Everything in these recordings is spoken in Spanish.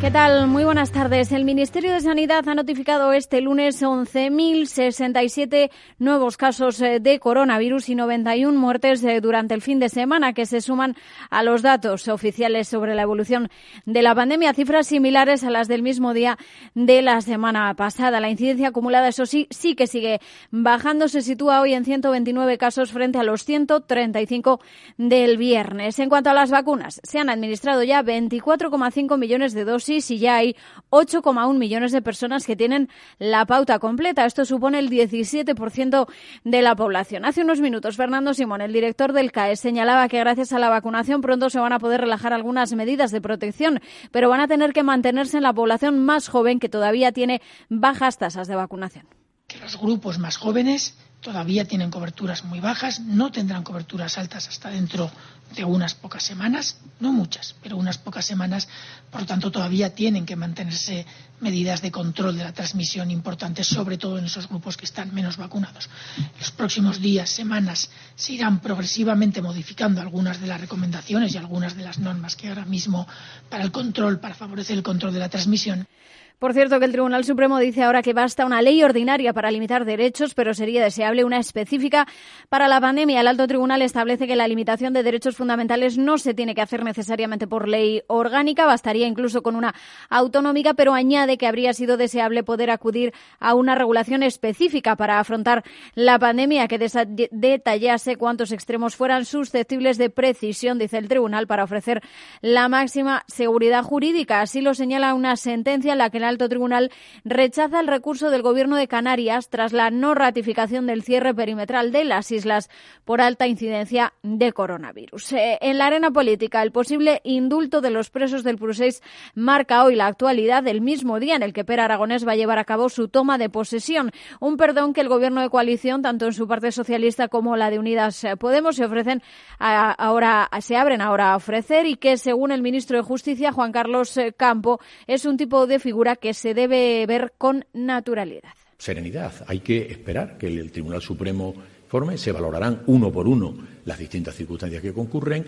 ¿Qué tal? Muy buenas tardes. El Ministerio de Sanidad ha notificado este lunes 11.067 nuevos casos eh, de coronavirus y 91 muertes eh, durante el fin de semana que se suman a los datos oficiales sobre la evolución de la pandemia, cifras similares a las del mismo día de la semana pasada. La incidencia acumulada, eso sí, sí que sigue bajando. Se sitúa hoy en 129 casos frente a los 135 del viernes. En cuanto a las vacunas, se han administrado ya 24,5 millones de dosis y ya hay 8,1 millones de personas que tienen la pauta completa. Esto supone el 17% de la población. Hace unos minutos, Fernando Simón, el director del CAE, señalaba que gracias a la vacunación pronto se van a poder relajar algunas medidas de protección, pero van a tener que mantenerse en la población más joven que todavía tiene bajas tasas de vacunación. Que los grupos más jóvenes todavía tienen coberturas muy bajas, no tendrán coberturas altas hasta dentro de unas pocas semanas, no muchas, pero unas pocas semanas, por lo tanto todavía tienen que mantenerse medidas de control de la transmisión importantes, sobre todo en esos grupos que están menos vacunados. Los próximos días, semanas, se irán progresivamente modificando algunas de las recomendaciones y algunas de las normas que ahora mismo para el control, para favorecer el control de la transmisión, por cierto, que el Tribunal Supremo dice ahora que basta una ley ordinaria para limitar derechos, pero sería deseable una específica para la pandemia. El alto tribunal establece que la limitación de derechos fundamentales no se tiene que hacer necesariamente por ley orgánica, bastaría incluso con una autonómica, pero añade que habría sido deseable poder acudir a una regulación específica para afrontar la pandemia que detallase cuántos extremos fueran susceptibles de precisión, dice el tribunal, para ofrecer la máxima seguridad jurídica. Así lo señala una sentencia en la que la alto tribunal rechaza el recurso del Gobierno de Canarias tras la no ratificación del cierre perimetral de las islas por alta incidencia de coronavirus. Eh, en la arena política, el posible indulto de los presos del Prusés marca hoy la actualidad del mismo día en el que Per Aragonés va a llevar a cabo su toma de posesión. Un perdón que el Gobierno de coalición, tanto en su parte socialista como la de Unidas Podemos, se ofrecen ahora, se abren ahora a ofrecer y que, según el ministro de Justicia, Juan Carlos eh, Campo, es un tipo de figura que se debe ver con naturalidad. Serenidad. Hay que esperar que el Tribunal Supremo forme, se valorarán uno por uno las distintas circunstancias que concurren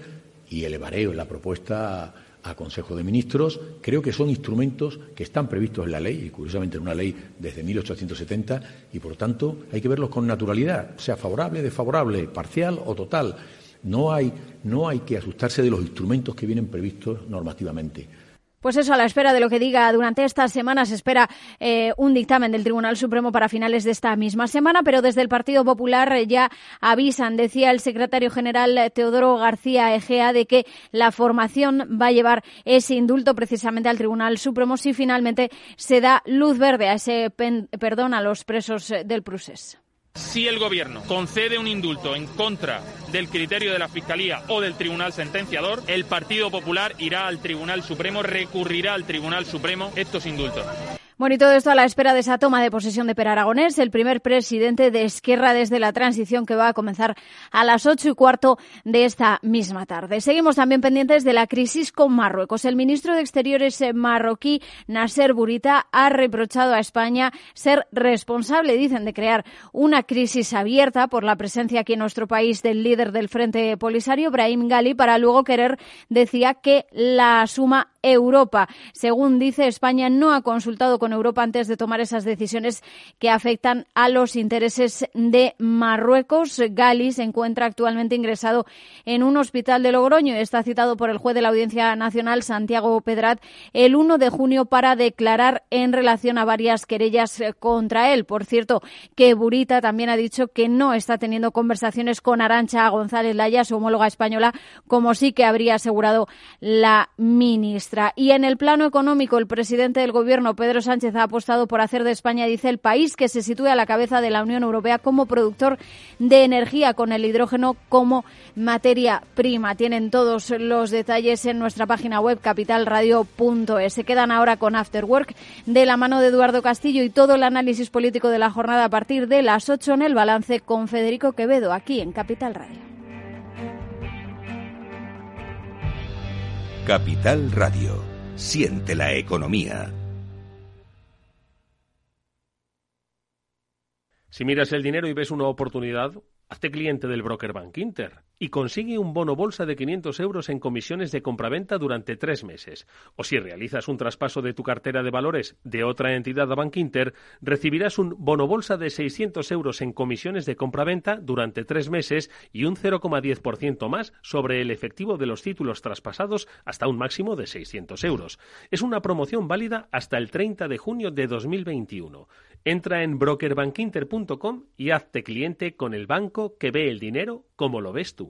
y elevaré la propuesta a Consejo de Ministros. Creo que son instrumentos que están previstos en la ley, y curiosamente en una ley desde 1870, y por tanto hay que verlos con naturalidad, sea favorable, desfavorable, parcial o total. No hay, no hay que asustarse de los instrumentos que vienen previstos normativamente. Pues eso, a la espera de lo que diga durante estas semanas, espera eh, un dictamen del Tribunal Supremo para finales de esta misma semana, pero desde el Partido Popular ya avisan, decía el secretario general Teodoro García Egea, de que la formación va a llevar ese indulto precisamente al Tribunal Supremo si finalmente se da luz verde a ese perdón a los presos del Prusés. Si el Gobierno concede un indulto en contra del criterio de la Fiscalía o del Tribunal Sentenciador, el Partido Popular irá al Tribunal Supremo, recurrirá al Tribunal Supremo estos indultos. Bueno, y todo esto a la espera de esa toma de posesión de Per Aragonés, el primer presidente de Esquerra desde la transición que va a comenzar a las ocho y cuarto de esta misma tarde. Seguimos también pendientes de la crisis con Marruecos. El ministro de Exteriores marroquí, Nasser Burita, ha reprochado a España ser responsable, dicen, de crear una crisis abierta por la presencia aquí en nuestro país del líder del Frente Polisario, Brahim Gali, para luego querer, decía, que la asuma Europa. Según dice, España no ha consultado con Europa antes de tomar esas decisiones que afectan a los intereses de Marruecos. Gali se encuentra actualmente ingresado en un hospital de Logroño está citado por el juez de la Audiencia Nacional, Santiago Pedrat, el 1 de junio para declarar en relación a varias querellas contra él. Por cierto, que Burita también ha dicho que no está teniendo conversaciones con Arancha González Laya, su homóloga española, como sí que habría asegurado la ministra. Y en el plano económico, el presidente del Gobierno, Pedro Sánchez, ha apostado por hacer de España, dice, el país que se sitúe a la cabeza de la Unión Europea como productor de energía con el hidrógeno como materia prima. Tienen todos los detalles en nuestra página web capitalradio.es. Se quedan ahora con After Work de la mano de Eduardo Castillo y todo el análisis político de la jornada a partir de las 8 en el balance con Federico Quevedo aquí en Capital Radio. Capital Radio. Siente la economía. Si miras el dinero y ves una oportunidad, hazte cliente del broker Bank Inter y consigue un bono bolsa de 500 euros en comisiones de compraventa durante tres meses. O si realizas un traspaso de tu cartera de valores de otra entidad a Bank Inter, recibirás un bono bolsa de 600 euros en comisiones de compraventa durante tres meses y un 0,10% más sobre el efectivo de los títulos traspasados hasta un máximo de 600 euros. Es una promoción válida hasta el 30 de junio de 2021. Entra en brokerbankinter.com y hazte cliente con el banco que ve el dinero como lo ves tú.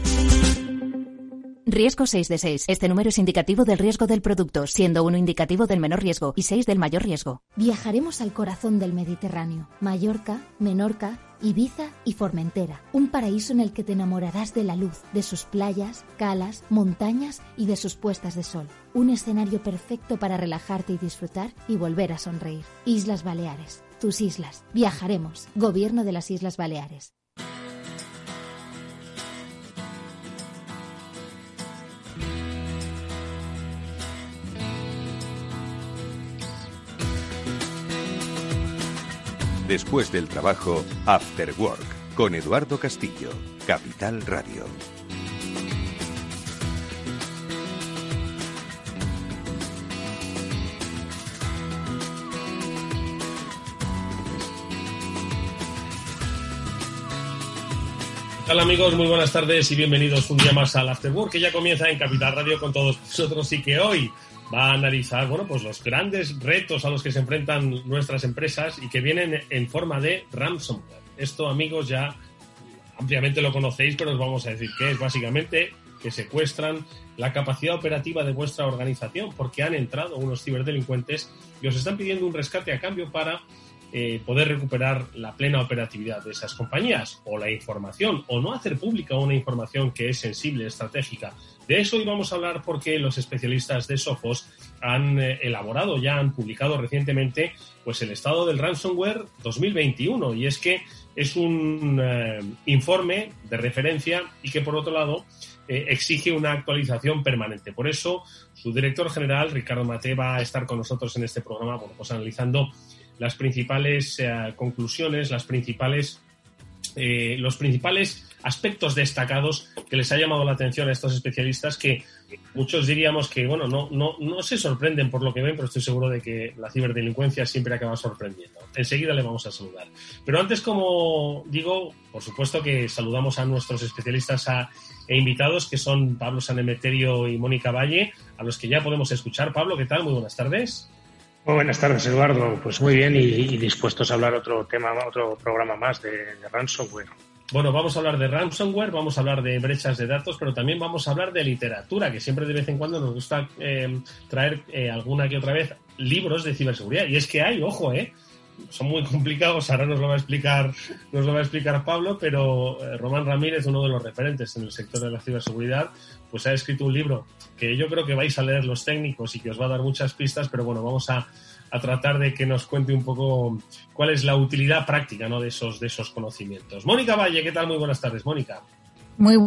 Riesgo 6 de 6. Este número es indicativo del riesgo del producto, siendo uno indicativo del menor riesgo y 6 del mayor riesgo. Viajaremos al corazón del Mediterráneo. Mallorca, Menorca, Ibiza y Formentera. Un paraíso en el que te enamorarás de la luz, de sus playas, calas, montañas y de sus puestas de sol. Un escenario perfecto para relajarte y disfrutar y volver a sonreír. Islas Baleares. Tus islas. Viajaremos. Gobierno de las Islas Baleares. Después del trabajo, After Work, con Eduardo Castillo, Capital Radio. Hola amigos? Muy buenas tardes y bienvenidos un día más al After Work que ya comienza en Capital Radio con todos nosotros y que hoy va a analizar bueno, pues los grandes retos a los que se enfrentan nuestras empresas y que vienen en forma de ransomware. Esto, amigos, ya ampliamente lo conocéis, pero os vamos a decir que es básicamente que secuestran la capacidad operativa de vuestra organización porque han entrado unos ciberdelincuentes y os están pidiendo un rescate a cambio para eh, poder recuperar la plena operatividad de esas compañías o la información o no hacer pública una información que es sensible, estratégica de eso hoy vamos a hablar porque los especialistas de Sophos han eh, elaborado, ya han publicado recientemente, pues el estado del ransomware 2021 y es que es un eh, informe de referencia y que por otro lado eh, exige una actualización permanente. Por eso su director general Ricardo Mate va a estar con nosotros en este programa, bueno, pues analizando las principales conclusiones, las principales los principales aspectos destacados que les ha llamado la atención a estos especialistas que muchos diríamos que, bueno, no, no, no se sorprenden por lo que ven, pero estoy seguro de que la ciberdelincuencia siempre acaba sorprendiendo. Enseguida le vamos a saludar. Pero antes, como digo, por supuesto que saludamos a nuestros especialistas e invitados, que son Pablo Sanemeterio y Mónica Valle, a los que ya podemos escuchar. Pablo, ¿qué tal? Muy buenas tardes. Muy buenas tardes, Eduardo. Pues muy bien y, dispuestos a hablar otro tema, otro programa más de, de ransomware. Bueno, vamos a hablar de ransomware, vamos a hablar de brechas de datos, pero también vamos a hablar de literatura, que siempre de vez en cuando nos gusta eh, traer alguna que otra vez libros de ciberseguridad. Y es que hay, ojo, ¿eh? Son muy complicados, ahora nos lo va a explicar, nos lo va a explicar Pablo, pero eh, Román Ramírez, uno de los referentes en el sector de la ciberseguridad, pues ha escrito un libro que yo creo que vais a leer los técnicos y que os va a dar muchas pistas, pero bueno, vamos a a tratar de que nos cuente un poco cuál es la utilidad práctica ¿no? de, esos, de esos conocimientos. Mónica Valle, ¿qué tal? Muy buenas tardes, Mónica. Muy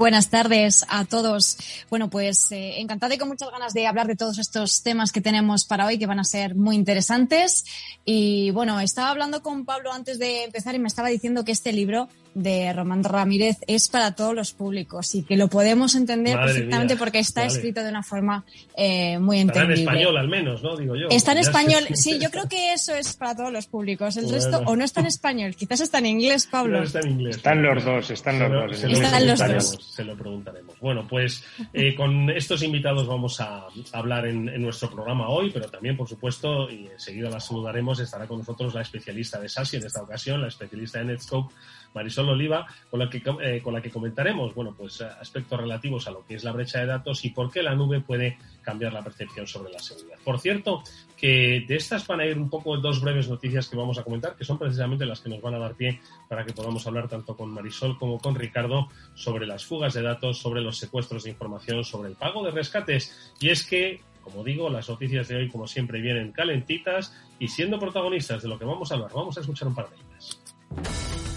Buenas tardes a todos. Bueno, pues eh, encantada y con muchas ganas de hablar de todos estos temas que tenemos para hoy, que van a ser muy interesantes. Y bueno, estaba hablando con Pablo antes de empezar y me estaba diciendo que este libro de Román Ramírez es para todos los públicos y que lo podemos entender perfectamente porque está escrito de una forma eh, muy entendible. Está en español al menos, ¿no? Digo yo. Está en español, sí, yo creo que eso es para todos los públicos. El resto o no está en español, quizás está en inglés, Pablo. está en inglés. Están los dos, están los dos. están los dos. Se lo preguntaremos. Bueno, pues eh, con estos invitados vamos a hablar en, en, nuestro programa hoy, pero también, por supuesto, y enseguida la saludaremos, estará con nosotros la especialista de SASI en esta ocasión, la especialista de Netscope, Marisol Oliva, con la que, eh, con la que comentaremos bueno, pues, eh, aspectos relativos a lo que es la brecha de datos y por qué la nube puede cambiar la percepción sobre la seguridad. Por cierto, que de estas van a ir un poco dos breves noticias que vamos a comentar, que son precisamente las que nos van a dar pie para que podamos hablar tanto con Marisol como con Ricardo sobre las fugas de datos, sobre los secuestros de información, sobre el pago de rescates. Y es que como digo, las noticias de hoy, como siempre, vienen calentitas y siendo protagonistas de lo que vamos a hablar. Vamos a escuchar un par de ellas.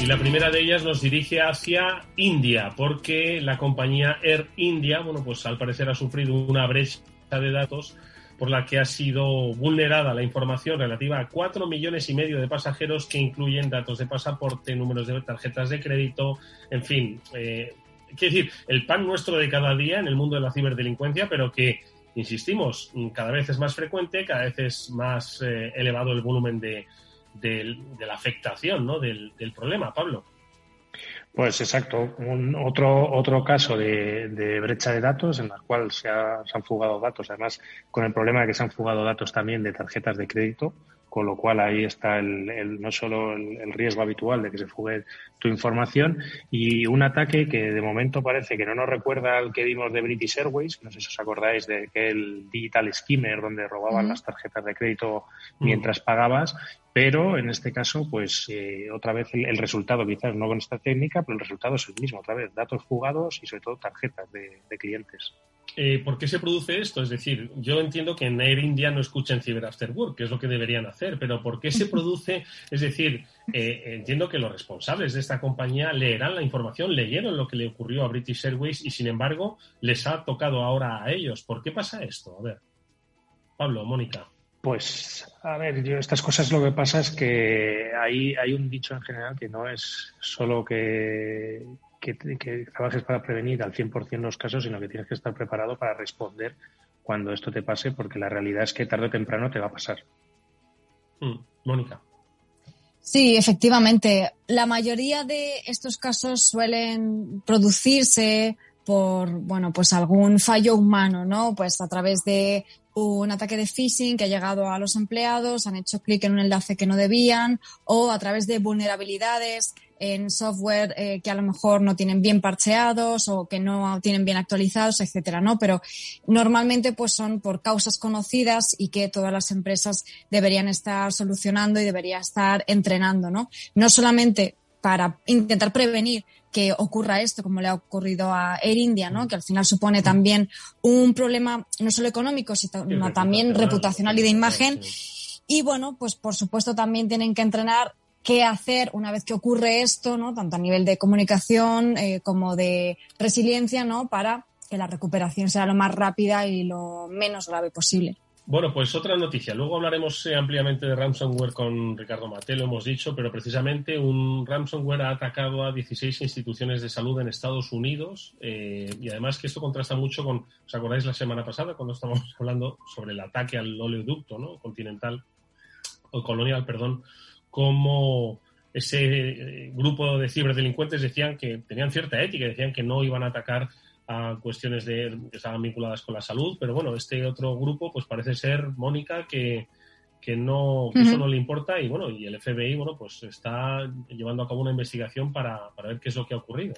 Y la primera de ellas nos dirige hacia India, porque la compañía Air India, bueno, pues al parecer ha sufrido una brecha de datos por la que ha sido vulnerada la información relativa a cuatro millones y medio de pasajeros que incluyen datos de pasaporte, números de tarjetas de crédito, en fin. Eh, quiero decir, el pan nuestro de cada día en el mundo de la ciberdelincuencia, pero que, insistimos, cada vez es más frecuente, cada vez es más eh, elevado el volumen de, de, la afectación ¿no? del, del problema, Pablo. Pues exacto, un, otro, otro caso de, de, brecha de datos en la cual se, se, han fugado datos, además con el problema de que se han fugado datos también de tarjetas de crédito, con lo cual ahí está el, no solo el, riesgo habitual de que se fugue tu información y un ataque que de momento parece que no nos recuerda al que vimos de British Airways, no sé si os acordáis de aquel digital skimmer donde robaban las tarjetas de crédito mientras pagabas, pero en este caso, pues eh, otra vez el, resultado, quizás no con esta técnica, pero el resultado es el mismo, otra vez, datos fugados y sobre todo tarjetas de, de clientes. Eh, ¿por qué se produce esto? Es decir, yo entiendo que en Air India no escuchen Cyber After Work, que es lo que deberían hacer, pero ¿por qué se produce? Es decir, eh, entiendo que los responsables de esta compañía leerán la información, leyeron lo que le ocurrió a British Airways y, sin embargo, les ha tocado ahora a ellos. ¿Por qué pasa esto? A ver, Pablo, Mónica. Pues, a ver, yo estas cosas lo que pasa es que hay, hay un dicho en general que no es solo que, que, trabajes para prevenir al 100% los casos, sino que tienes que estar preparado para responder cuando esto te pase, porque la realidad es que tarde o temprano te va a pasar. Mm, Mónica. Sí, efectivamente. La mayoría de estos casos suelen producirse por, bueno, pues algún fallo humano, ¿no? Pues a través de un ataque de phishing que ha llegado a los empleados, han hecho clic en un enlace que no debían o a través de vulnerabilidades en software eh, que a lo mejor no tienen bien parcheados o que no tienen bien actualizados, etcétera, ¿no? Pero normalmente pues son por causas conocidas y que todas las empresas deberían estar solucionando y deberían estar entrenando, ¿no? No solamente para intentar prevenir que ocurra esto, como le ha ocurrido a Air India, ¿no? que al final supone también un problema no solo económico, sino también reputacional y de imagen. Y bueno, pues por supuesto también tienen que entrenar qué hacer una vez que ocurre esto, ¿no? tanto a nivel de comunicación eh, como de resiliencia, ¿no? para que la recuperación sea lo más rápida y lo menos grave posible. Bueno, pues otra noticia. Luego hablaremos eh, ampliamente de ransomware con Ricardo Mate, lo hemos dicho, pero precisamente un ransomware ha atacado a 16 instituciones de salud en Estados Unidos eh, y además que esto contrasta mucho con, ¿os acordáis la semana pasada cuando estábamos hablando sobre el ataque al oleoducto ¿no? continental o colonial, perdón, como ese eh, grupo de ciberdelincuentes decían que tenían cierta ética, decían que no iban a atacar a cuestiones de, que estaban vinculadas con la salud, pero bueno, este otro grupo pues parece ser, Mónica, que, que no que eso no le importa y bueno, y el FBI, bueno, pues está llevando a cabo una investigación para, para ver qué es lo que ha ocurrido.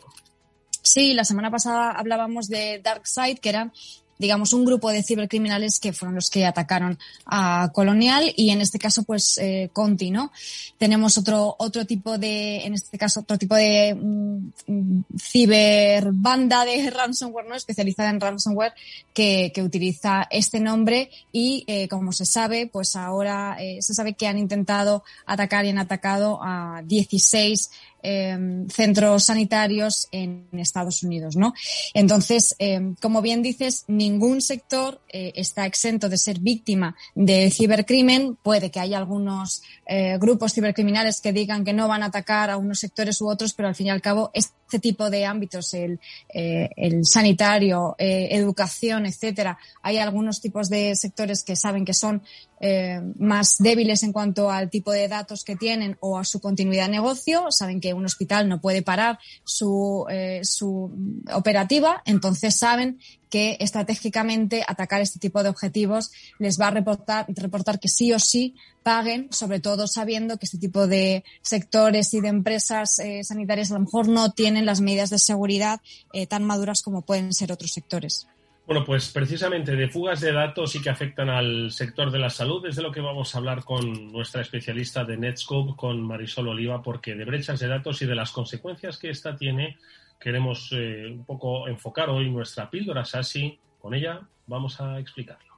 Sí, la semana pasada hablábamos de DarkSide, que era digamos, un grupo de cibercriminales que fueron los que atacaron a Colonial y en este caso, pues, eh, Conti, ¿no? Tenemos otro, otro tipo de, en este caso, otro tipo de mm, ciberbanda de ransomware, ¿no? Especializada en ransomware que, que utiliza este nombre y, eh, como se sabe, pues ahora eh, se sabe que han intentado atacar y han atacado a 16 Em, centros sanitarios en Estados Unidos, ¿no? Entonces, em, como bien dices, ningún sector eh, está exento de ser víctima de cibercrimen. Puede que haya algunos eh, grupos cibercriminales que digan que no van a atacar a unos sectores u otros, pero al fin y al cabo este tipo de ámbitos, el, eh, el sanitario, educación, etcétera, hay algunos tipos de sectores que saben que son eh, más débiles en cuanto al tipo de datos que tienen o a su continuidad de negocio, saben que un hospital no puede parar su, eh, su operativa, entonces saben que estratégicamente atacar este tipo de objetivos les va a reportar, reportar que sí o sí paguen, sobre todo sabiendo que este tipo de sectores y de empresas eh, sanitarias a lo mejor no tienen las medidas de seguridad tan maduras como pueden ser otros sectores. Bueno, pues precisamente de fugas de datos y que afectan al sector de la salud es de lo que vamos a hablar con nuestra especialista de Netscope, con Marisol Oliva, porque de brechas de datos y de las consecuencias que esta tiene queremos eh, un poco enfocar hoy nuestra píldora Sasi. Con ella vamos a explicarlo.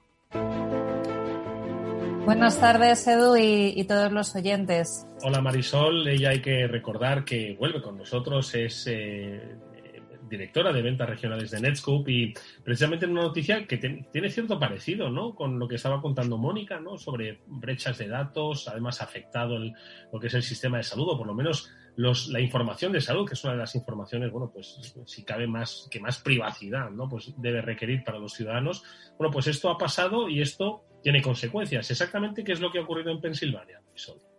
Buenas tardes, Edu, y, todos los oyentes. Hola, Marisol. Ella hay que recordar que vuelve con nosotros, es eh, directora de ventas regionales de Netscope y precisamente en una noticia que tiene cierto parecido ¿no? con lo que estaba contando Mónica ¿no? sobre brechas de datos, además afectado el, lo que es el sistema de salud, o por lo menos los, la información de salud, que es una de las informaciones, bueno, pues si cabe más que más privacidad, ¿no? Pues debe requerir para los ciudadanos. Bueno, pues esto ha pasado y esto tiene consecuencias. Exactamente qué es lo que ha ocurrido en Pensilvania,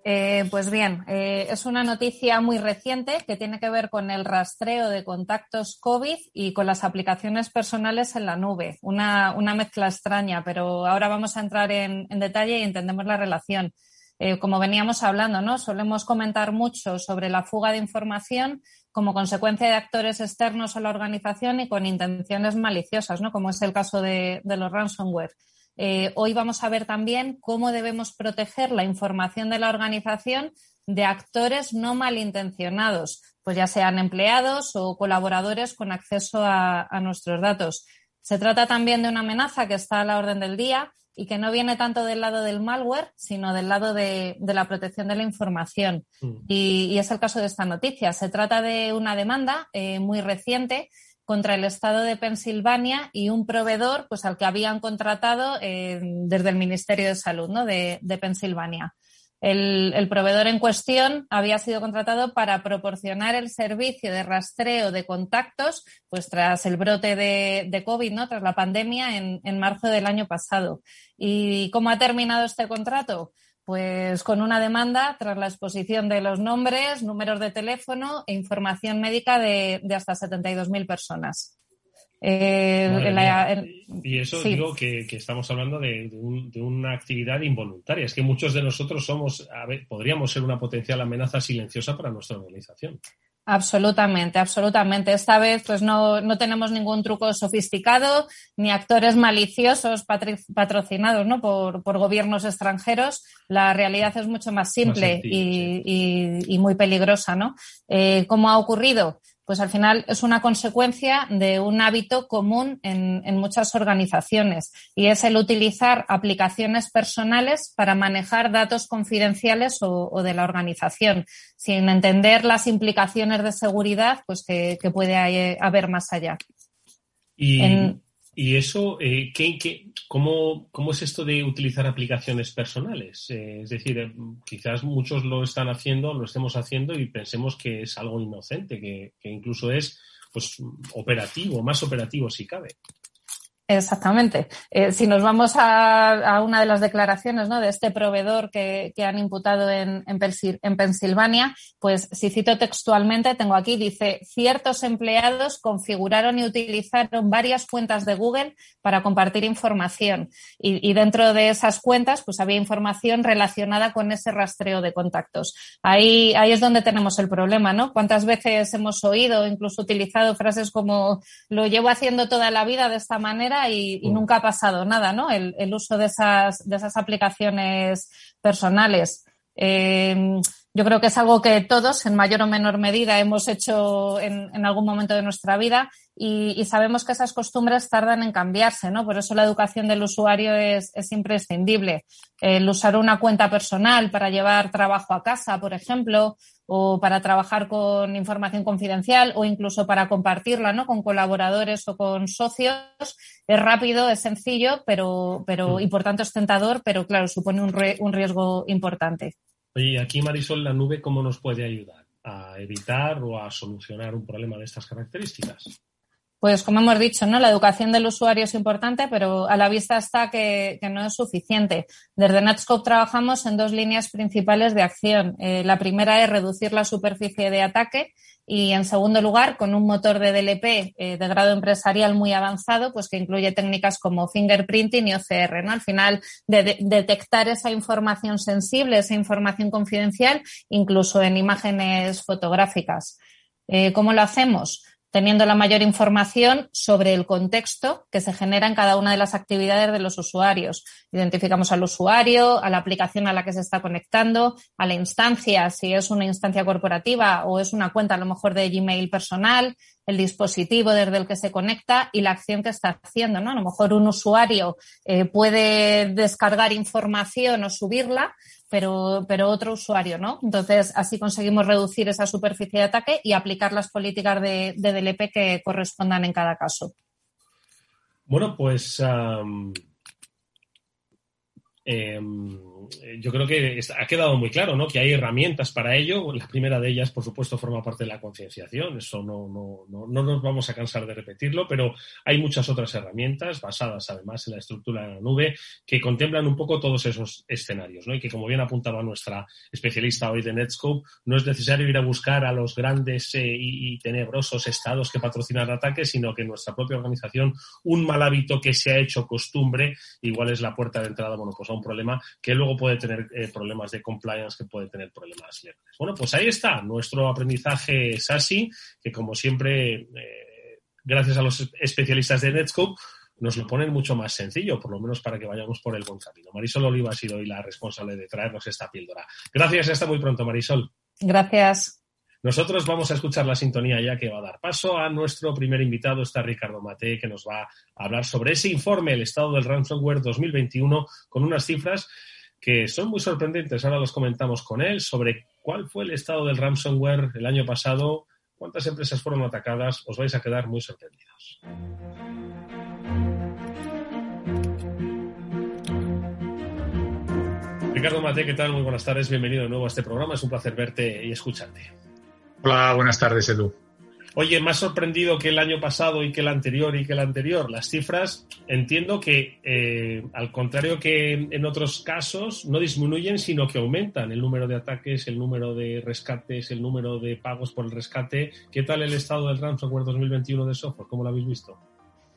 eh, pues bien, eh, es una noticia muy reciente que tiene que ver con el rastreo de contactos COVID y con las aplicaciones personales en la nube. Una, mezcla extraña, pero ahora vamos a entrar en, en detalle y entendemos la relación. Eh, como veníamos hablando, ¿no? Solemos comentar mucho sobre la fuga de información como consecuencia de actores externos a la organización y con intenciones maliciosas, ¿no? Como es el caso de, los ransomware. Eh, hoy vamos a ver también cómo debemos proteger la información de la organización de actores no malintencionados, pues ya sean empleados o colaboradores con acceso a nuestros datos. Se trata también de una amenaza que está a la orden del día y que no viene tanto del lado del malware, sino del lado de, la protección de la información. Mm. Y, es el caso de esta noticia. Se trata de una demanda eh, muy reciente contra el Estado de Pensilvania y un proveedor pues, al que habían contratado eh, desde el Ministerio de Salud ¿no? de, de Pensilvania. El, proveedor en cuestión había sido contratado para proporcionar el servicio de rastreo de contactos, pues tras el brote de, COVID, ¿no? Tras la pandemia en, marzo del año pasado. ¿Y cómo ha terminado este contrato? Pues con una demanda tras la exposición de los nombres, números de teléfono e información médica de, de hasta 72.000 personas. Eh, y eso digo que, estamos hablando de, una actividad involuntaria. Es que muchos de nosotros somos, podríamos ser una potencial amenaza silenciosa para nuestra organización. Absolutamente, absolutamente. Esta vez pues no, tenemos ningún truco sofisticado ni actores maliciosos patrocinados ¿no? por, gobiernos extranjeros. La realidad es mucho más simple y, muy peligrosa. ¿no? Eh, ¿Cómo ha ocurrido? Pues al final es una consecuencia de un hábito común en, muchas organizaciones y es el utilizar aplicaciones personales para manejar datos confidenciales o, de la organización, sin entender las implicaciones de seguridad pues que, puede haber más allá. Y, y eso, eh, ¿qué, cómo, cómo, es esto de utilizar aplicaciones personales? Eh, es decir, eh, quizás muchos lo están haciendo, lo estemos haciendo y pensemos que es algo inocente, que, que incluso es pues operativo, más operativo si cabe. Exactamente. Eh, si nos vamos a, una de las declaraciones ¿no? de este proveedor que, han imputado en, en, Pensilvania, pues si cito textualmente, tengo aquí, dice, ciertos empleados configuraron y utilizaron varias cuentas de Google para compartir información y, dentro de esas cuentas pues había información relacionada con ese rastreo de contactos. Ahí, ahí es donde tenemos el problema, ¿no? ¿Cuántas veces hemos oído, incluso utilizado frases como lo llevo haciendo toda la vida de esta manera? Y, mm. nunca ha pasado nada, ¿no? El, uso de esas, de esas aplicaciones personales. Eh, yo creo que es algo que todos, en mayor o menor medida, hemos hecho en, algún momento de nuestra vida y, sabemos que esas costumbres tardan en cambiarse, ¿no? Por eso la educación del usuario es, es, imprescindible. El usar una cuenta personal para llevar trabajo a casa, por ejemplo, o para trabajar con información confidencial o incluso para compartirla ¿no? con colaboradores o con socios. Es rápido, es sencillo, pero, pero, mm. y por tanto es tentador, pero claro, supone un, un riesgo importante. Oye, aquí Marisol, la nube, ¿cómo nos puede ayudar a evitar o a solucionar un problema de estas características? Pues como hemos dicho, ¿no? La educación del usuario es importante, pero a la vista está que, no es suficiente. Desde Netscope trabajamos en dos líneas principales de acción. Eh, la primera es reducir la superficie de ataque y, en segundo lugar, con un motor de DLP eh, de grado empresarial muy avanzado, pues que incluye técnicas como fingerprinting y OCR, ¿no? Al final, de, detectar esa información sensible, esa información confidencial, incluso en imágenes fotográficas. Eh, ¿Cómo lo hacemos? Teniendo la mayor información sobre el contexto que se genera en cada una de las actividades de los usuarios. Identificamos al usuario, a la aplicación a la que se está conectando, a la instancia, si es una instancia corporativa o es una cuenta a lo mejor de Gmail personal, el dispositivo desde el que se conecta y la acción que está haciendo, ¿no? A lo mejor un usuario eh, puede descargar información o subirla, pero, otro usuario no. Entonces, así conseguimos reducir esa superficie de ataque y aplicar las políticas de, DLP que correspondan en cada caso. Bueno, pues Em, yo creo que ha quedado muy claro ¿no? que hay herramientas para ello. La primera de ellas, por supuesto, forma parte de la concienciación. Eso no, no, no, no, nos vamos a cansar de repetirlo, pero hay muchas otras herramientas basadas además en la estructura de la nube que contemplan un poco todos esos escenarios ¿no? y que, como bien apuntaba nuestra especialista hoy de Netscope, no es necesario ir a buscar a los grandes eh, y, tenebrosos estados que patrocinan ataques, sino que nuestra propia organización, un mal hábito que se ha hecho costumbre, igual es la puerta de entrada, bueno, pues un problema que luego puede tener eh, problemas de compliance, que puede tener problemas legales. Bueno, pues ahí está nuestro aprendizaje SASI, que como siempre, eh, gracias a los especialistas de Netscope, nos lo ponen mucho más sencillo, por lo menos para que vayamos por el buen camino. Marisol Oliva ha sido hoy la responsable de traernos esta píldora. Gracias hasta muy pronto, Marisol. Gracias. Nosotros vamos a escuchar la sintonía ya que va a dar paso a nuestro primer invitado, está Ricardo Mate, que nos va a hablar sobre ese informe, el estado del ransomware 2021, con unas cifras que son muy sorprendentes. Ahora los comentamos con él sobre cuál fue el estado del ransomware el año pasado, cuántas empresas fueron atacadas. Os vais a quedar muy sorprendidos. Ricardo Mate, ¿qué tal? Muy buenas tardes, bienvenido de nuevo a este programa. Es un placer verte y escucharte. Hola, buenas tardes, Edu. Oye, más sorprendido que el año pasado y que el anterior y que el anterior. Las cifras, entiendo que, eh, al contrario que en otros casos, no disminuyen, sino que aumentan el número de ataques, el número de rescates, el número de pagos por el rescate. ¿Qué tal el estado del ransomware 2021 de software? ¿Cómo lo habéis visto?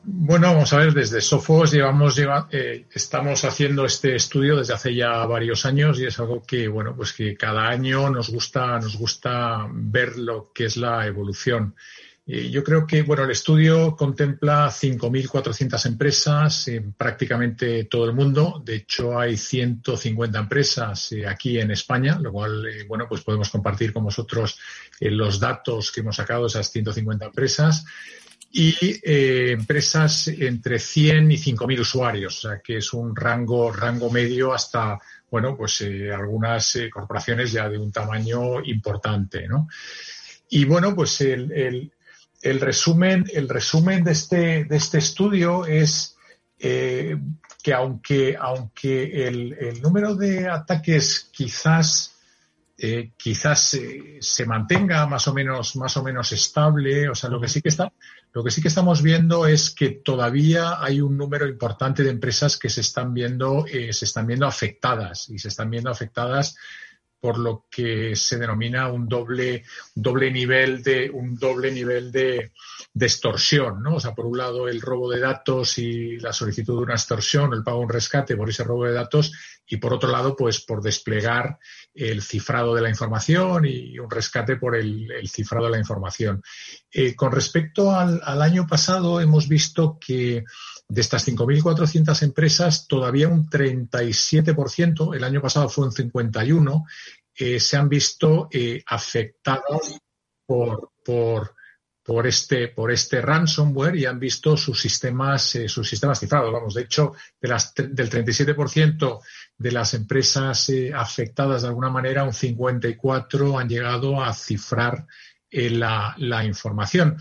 Bueno, vamos a ver, desde Sofos llevamos, eh, estamos haciendo este estudio desde hace ya varios años y es algo que, bueno, pues que cada año nos gusta, nos gusta ver lo que es la evolución. yo creo que, bueno, el estudio contempla 5.400 empresas en prácticamente todo el mundo. De hecho, hay 150 empresas eh, aquí en España, lo cual, eh, bueno, pues podemos compartir con vosotros los datos que hemos sacado de esas 150 empresas y eh, empresas entre 100 y 5.000 usuarios, o sea que es un rango, rango medio hasta, bueno, pues eh, algunas eh, corporaciones ya de un tamaño importante, ¿no? Y bueno, pues el, el, el resumen, el resumen de este, de este estudio es que aunque, aunque el, el número de ataques quizás quizás se mantenga más o menos más o menos estable o sea lo que sí que está lo que sí que estamos viendo es que todavía hay un número importante de empresas que se están viendo eh, se están viendo afectadas y se están viendo afectadas por lo que se denomina un doble, doble nivel de un doble nivel de, extorsión, ¿no? O sea, por un lado el robo de datos y la solicitud de una extorsión, el pago de un rescate por ese robo de datos, y por otro lado, pues por desplegar el cifrado de la información y un rescate por el, cifrado de la información. Eh, con respecto al año pasado, hemos visto que de estas 5.400 empresas, todavía un 37%, el año pasado fue un 51%, eh, se han visto eh, afectados por, por, por, este, por este ransomware y han visto sus sistemas, eh, sus sistemas cifrados. Vamos, de hecho, del 37% de las empresas afectadas de alguna manera, un 54% han llegado a cifrar la, la información.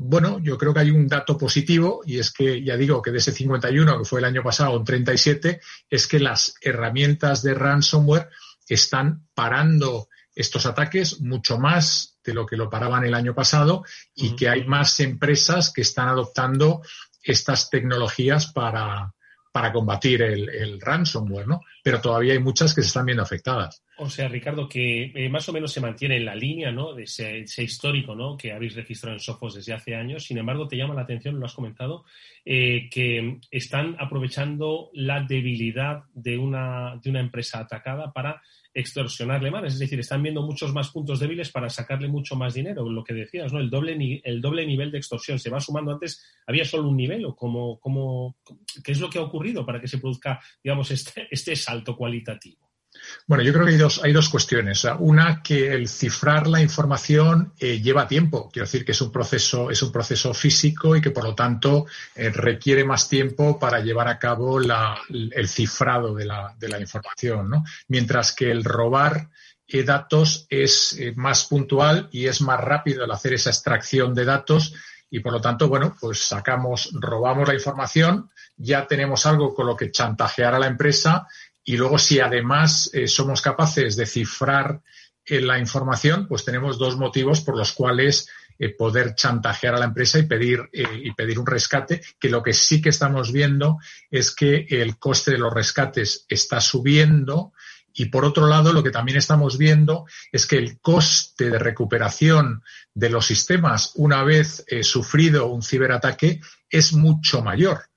Bueno, yo creo que hay un dato positivo y es que, ya digo, que de ese 51, que fue el año pasado, un 37, es que las herramientas de ransomware están parando estos ataques mucho más de lo que lo paraban el año pasado y que hay más empresas que están adoptando estas tecnologías para, para combatir el, ransomware, ¿no? Pero todavía hay muchas que se están viendo afectadas. O sea, Ricardo, que eh, más o menos se mantiene en la línea, ¿no? De ese, histórico, ¿no? Que habéis registrado en Sophos desde hace años. Sin embargo, te llama la atención, lo has comentado, eh, que están aprovechando la debilidad de una, de una empresa atacada para extorsionarle más. Es decir, están viendo muchos más puntos débiles para sacarle mucho más dinero. Lo que decías, ¿no? El doble, el doble nivel de extorsión. ¿Se va sumando antes? ¿Había solo un nivel o cómo, qué es lo que ha ocurrido para que se produzca, digamos, este, este salto cualitativo? Bueno, yo creo que hay dos, hay dos cuestiones. Una, que el cifrar la información eh, lleva tiempo. Quiero decir que es un proceso, es un proceso físico y que por lo tanto eh, requiere más tiempo para llevar a cabo el cifrado de la, de la información. ¿no? Mientras que el robar eh, datos es más puntual y es más rápido el hacer esa extracción de datos y por lo tanto, bueno, pues sacamos, robamos la información, ya tenemos algo con lo que chantajear a la empresa y luego, si además eh, somos capaces de cifrar eh, la información, pues tenemos dos motivos por los cuales eh, poder chantajear a la empresa y pedir, y pedir un rescate, que lo que sí que estamos viendo es que el coste de los rescates está subiendo. Y por otro lado, lo que también estamos viendo es que el coste de recuperación de los sistemas una vez sufrido un ciberataque es mucho mayor.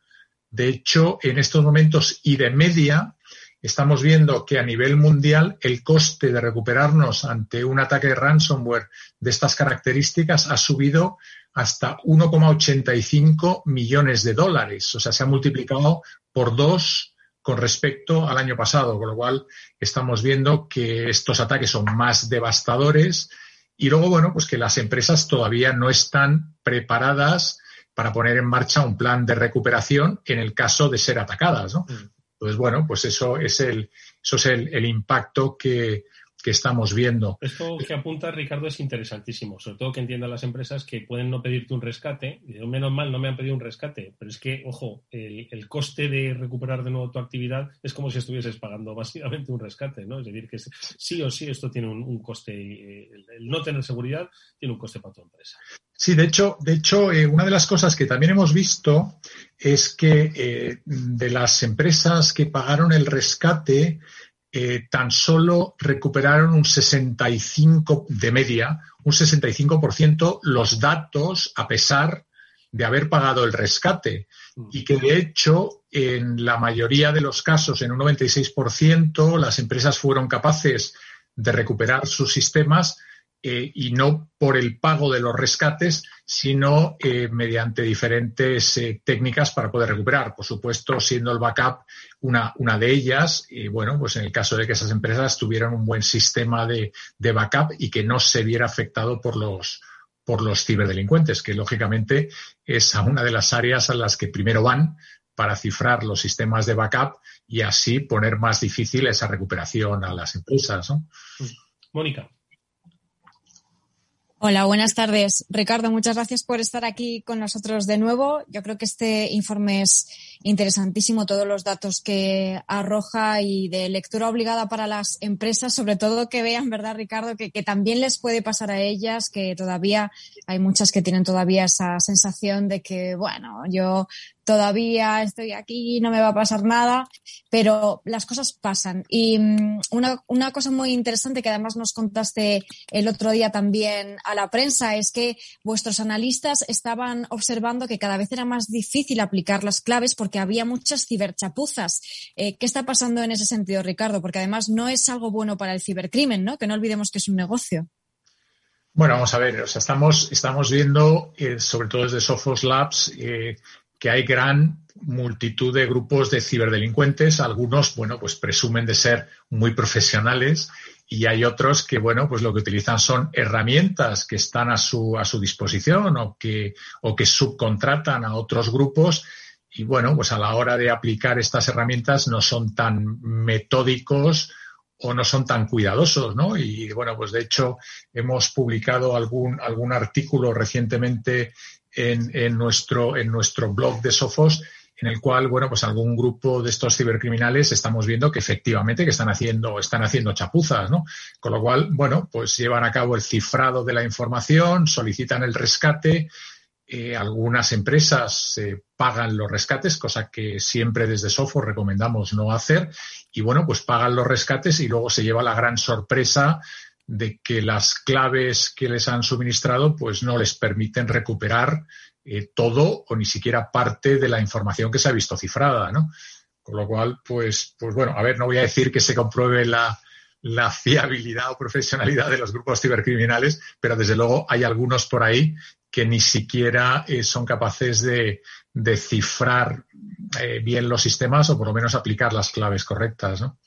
De hecho, en estos momentos y de media, estamos viendo que a nivel mundial el coste de recuperarnos ante un ataque de ransomware de estas características ha subido hasta 1,85 millones de dólares. O sea, se ha multiplicado por dos con respecto al año pasado, con lo cual estamos viendo que estos ataques son más devastadores y luego, bueno, pues que las empresas todavía no están preparadas para poner en marcha un plan de recuperación en el caso de ser atacadas, ¿no? Mm. Entonces, bueno, pues eso es el, eso es el, impacto que, estamos viendo. Esto que apunta Ricardo es interesantísimo, sobre todo que entiendan las empresas que pueden no pedirte un rescate. Y menos mal, no me han pedido un rescate, pero es que, ojo, el, coste de recuperar de nuevo tu actividad es como si estuvieses pagando básicamente un rescate, ¿no? Es decir, que sí o sí esto tiene un, coste, eh, el, no tener seguridad tiene un coste para tu empresa. Sí, de hecho, de hecho eh, una de las cosas que también hemos visto es que eh, de las empresas que pagaron el rescate, eh, tan solo recuperaron un 65 de media, un 65% los datos a pesar de haber pagado el rescate mm. y que de hecho en la mayoría de los casos, en un 96%, las empresas fueron capaces de recuperar sus sistemas eh, y no por el pago de los rescates, sino eh, mediante diferentes eh, técnicas para poder recuperar. Por supuesto, siendo el backup una, una de ellas, y bueno, pues en el caso de que esas empresas tuvieran un buen sistema de, de backup y que no se viera afectado por los, por los ciberdelincuentes, que lógicamente es una de las áreas a las que primero van para cifrar los sistemas de backup y así poner más difícil esa recuperación a las empresas. Mónica. Hola, buenas tardes. Ricardo, muchas gracias por estar aquí con nosotros de nuevo. Yo creo que este informe es interesantísimo, todos los datos que arroja y de lectura obligada para las empresas, sobre todo que vean, ¿verdad, Ricardo? Que, que también les puede pasar a ellas, que todavía hay muchas que tienen todavía esa sensación de que, bueno, yo todavía estoy aquí, no me va a pasar nada, pero las cosas pasan. Y mm, una, una, cosa muy interesante que además nos contaste el otro día también a la prensa es que vuestros analistas estaban observando que cada vez era más difícil aplicar las claves porque había muchas ciberchapuzas. Eh, ¿Qué está pasando en ese sentido, Ricardo? Porque además no es algo bueno para el cibercrimen, ¿no? Que no olvidemos que es un negocio. Bueno, vamos a ver, o sea, estamos, estamos viendo, eh, sobre todo desde Sophos Labs, eh, que hay gran multitud de grupos de ciberdelincuentes. Algunos, bueno, pues presumen de ser muy profesionales y hay otros que, bueno, pues lo que utilizan son herramientas que están a su, a su disposición o que, o que subcontratan a otros grupos. Y bueno, pues a la hora de aplicar estas herramientas no son tan metódicos o no son tan cuidadosos, ¿no? Y bueno, pues de hecho hemos publicado algún, algún artículo recientemente en, nuestro, en nuestro blog de Sofos, en el cual, bueno, pues algún grupo de estos cibercriminales estamos viendo que efectivamente que están haciendo, están haciendo chapuzas, ¿no? Con lo cual, bueno, pues llevan a cabo el cifrado de la información, solicitan el rescate, eh, algunas empresas eh, pagan los rescates, cosa que siempre desde Sofos recomendamos no hacer, y bueno, pues pagan los rescates y luego se lleva la gran sorpresa de que las claves que les han suministrado pues no les permiten recuperar eh, todo o ni siquiera parte de la información que se ha visto cifrada, ¿no? Con lo cual, pues, pues bueno, a ver, no voy a decir que se compruebe la, fiabilidad o profesionalidad de los grupos cibercriminales, pero desde luego hay algunos por ahí que ni siquiera eh, son capaces de, cifrar eh, bien los sistemas o por lo menos aplicar las claves correctas, ¿no?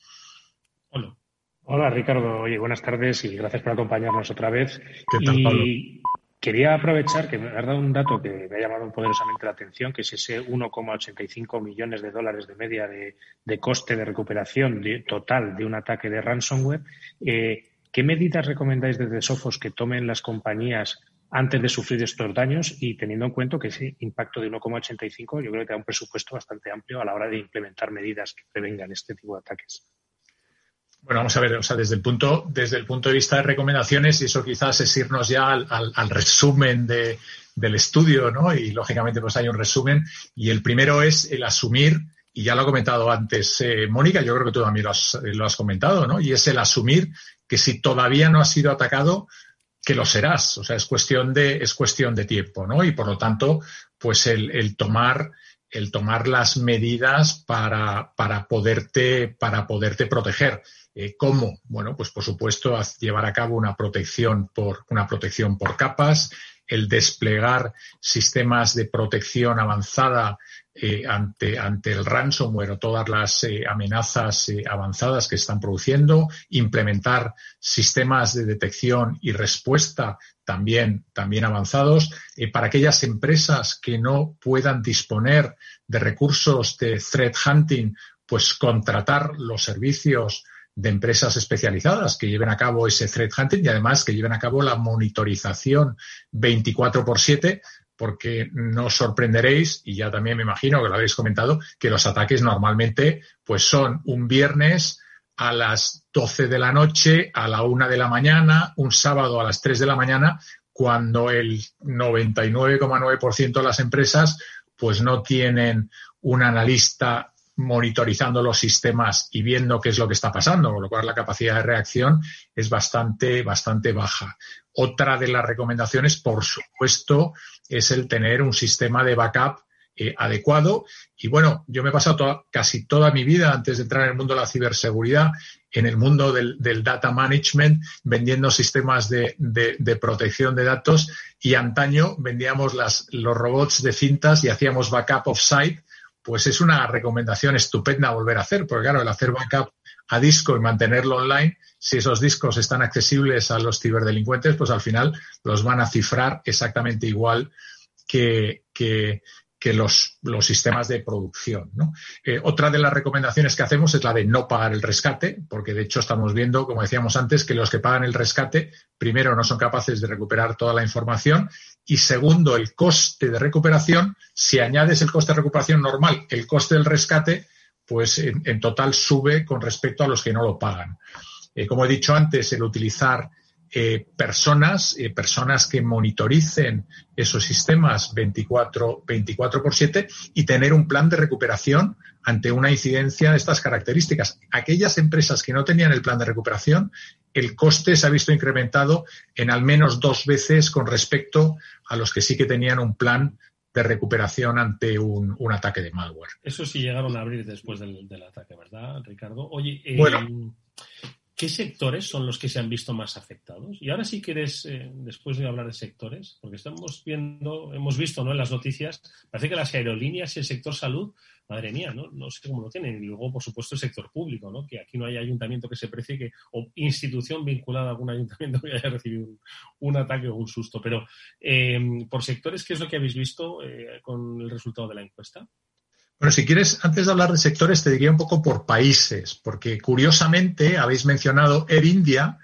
Hola Ricardo, oye, buenas tardes y gracias por acompañarnos otra vez. y quería aprovechar que me has dado un dato que me ha llamado poderosamente la atención, que es ese 1,85 millones de dólares de media de, coste de recuperación total de un ataque de ransomware. Eh, ¿Qué medidas recomendáis desde Sofos que tomen las compañías antes de sufrir estos daños y teniendo en cuenta que ese impacto de 1,85 yo creo que da un presupuesto bastante amplio a la hora de implementar medidas que prevengan este tipo de ataques? Bueno, vamos a ver, o sea, desde el punto, desde el punto de vista de recomendaciones, y eso quizás es irnos ya al, resumen del estudio, ¿no? Y lógicamente, pues hay un resumen. Y el primero es el asumir, y ya lo ha comentado antes eh, Mónica, yo creo que tú también lo has, lo has comentado, ¿no? Y es el asumir que si todavía no has sido atacado, que lo serás. O sea, es cuestión de, es cuestión de tiempo, ¿no? Y por lo tanto, pues el, el tomar el tomar las medidas para, para, poderte, para poderte proteger. Eh, ¿Cómo? Bueno, pues por supuesto llevar a cabo una protección por una protección por capas, el desplegar sistemas de protección avanzada eh, ante, ante el ransomware o todas las eh, amenazas avanzadas que están produciendo, implementar sistemas de detección y respuesta también, también avanzados. para aquellas empresas que no puedan disponer de recursos de threat hunting, pues contratar los servicios de empresas especializadas que lleven a cabo ese threat hunting y además que lleven a cabo la monitorización 24 por 7 porque no sorprenderéis, y ya también me imagino que lo habéis comentado, que los ataques normalmente pues son un viernes a las 12 de la noche, a la 1 de la mañana, un sábado a las 3 de la mañana, cuando el 99,9% de las empresas pues no tienen un analista monitorizando los sistemas y viendo qué es lo que está pasando, con lo cual la capacidad de reacción es bastante, bastante baja. Otra de las recomendaciones, por supuesto, es el tener un sistema de backup eh, adecuado. Y bueno, yo me he pasado casi toda mi vida, antes de entrar en el mundo de la ciberseguridad, en el mundo del, data management, vendiendo sistemas de, protección de datos y antaño vendíamos los robots de cintas y hacíamos backup off-site pues es una recomendación estupenda volver a hacer, porque claro, el hacer backup a disco y mantenerlo online, si esos discos están accesibles a los ciberdelincuentes, pues al final los van a cifrar exactamente igual que, que, los, los, sistemas de producción. Eh, otra de las recomendaciones que hacemos es la de no pagar el rescate, porque de hecho estamos viendo, como decíamos antes, que los que pagan el rescate, primero, no son capaces de recuperar toda la información y segundo, el coste de recuperación, si añades el coste de recuperación normal, el coste del rescate, pues en, total sube con respecto a los que no lo pagan. Eh, como he dicho antes, el utilizar eh, personas, eh, personas que monitoricen esos sistemas 24, 24 por 7 y tener un plan de recuperación ante una incidencia de estas características. Aquellas empresas que no tenían el plan de recuperación, el coste se ha visto incrementado en al menos dos veces con respecto a los que sí que tenían un plan de recuperación ante un, ataque de malware. Eso sí llegaron a abrir después del, ataque, ¿verdad, Ricardo? Oye, bueno, ¿Qué sectores son los que se han visto más afectados? Y ahora sí quieres, eh, después de hablar de sectores, porque estamos viendo, hemos visto ¿no? en las noticias, parece que las aerolíneas y el sector salud, madre mía, ¿no? no sé cómo lo tienen. Y luego, por supuesto, el sector público, ¿no? que aquí no hay ayuntamiento que se precie que, o institución vinculada a algún ayuntamiento que haya recibido un, ataque o un susto. Pero eh, por sectores, ¿qué es lo que habéis visto eh, con el resultado de la encuesta? Bueno, si quieres, antes de hablar de sectores, te diría un poco por países, porque curiosamente habéis mencionado Air India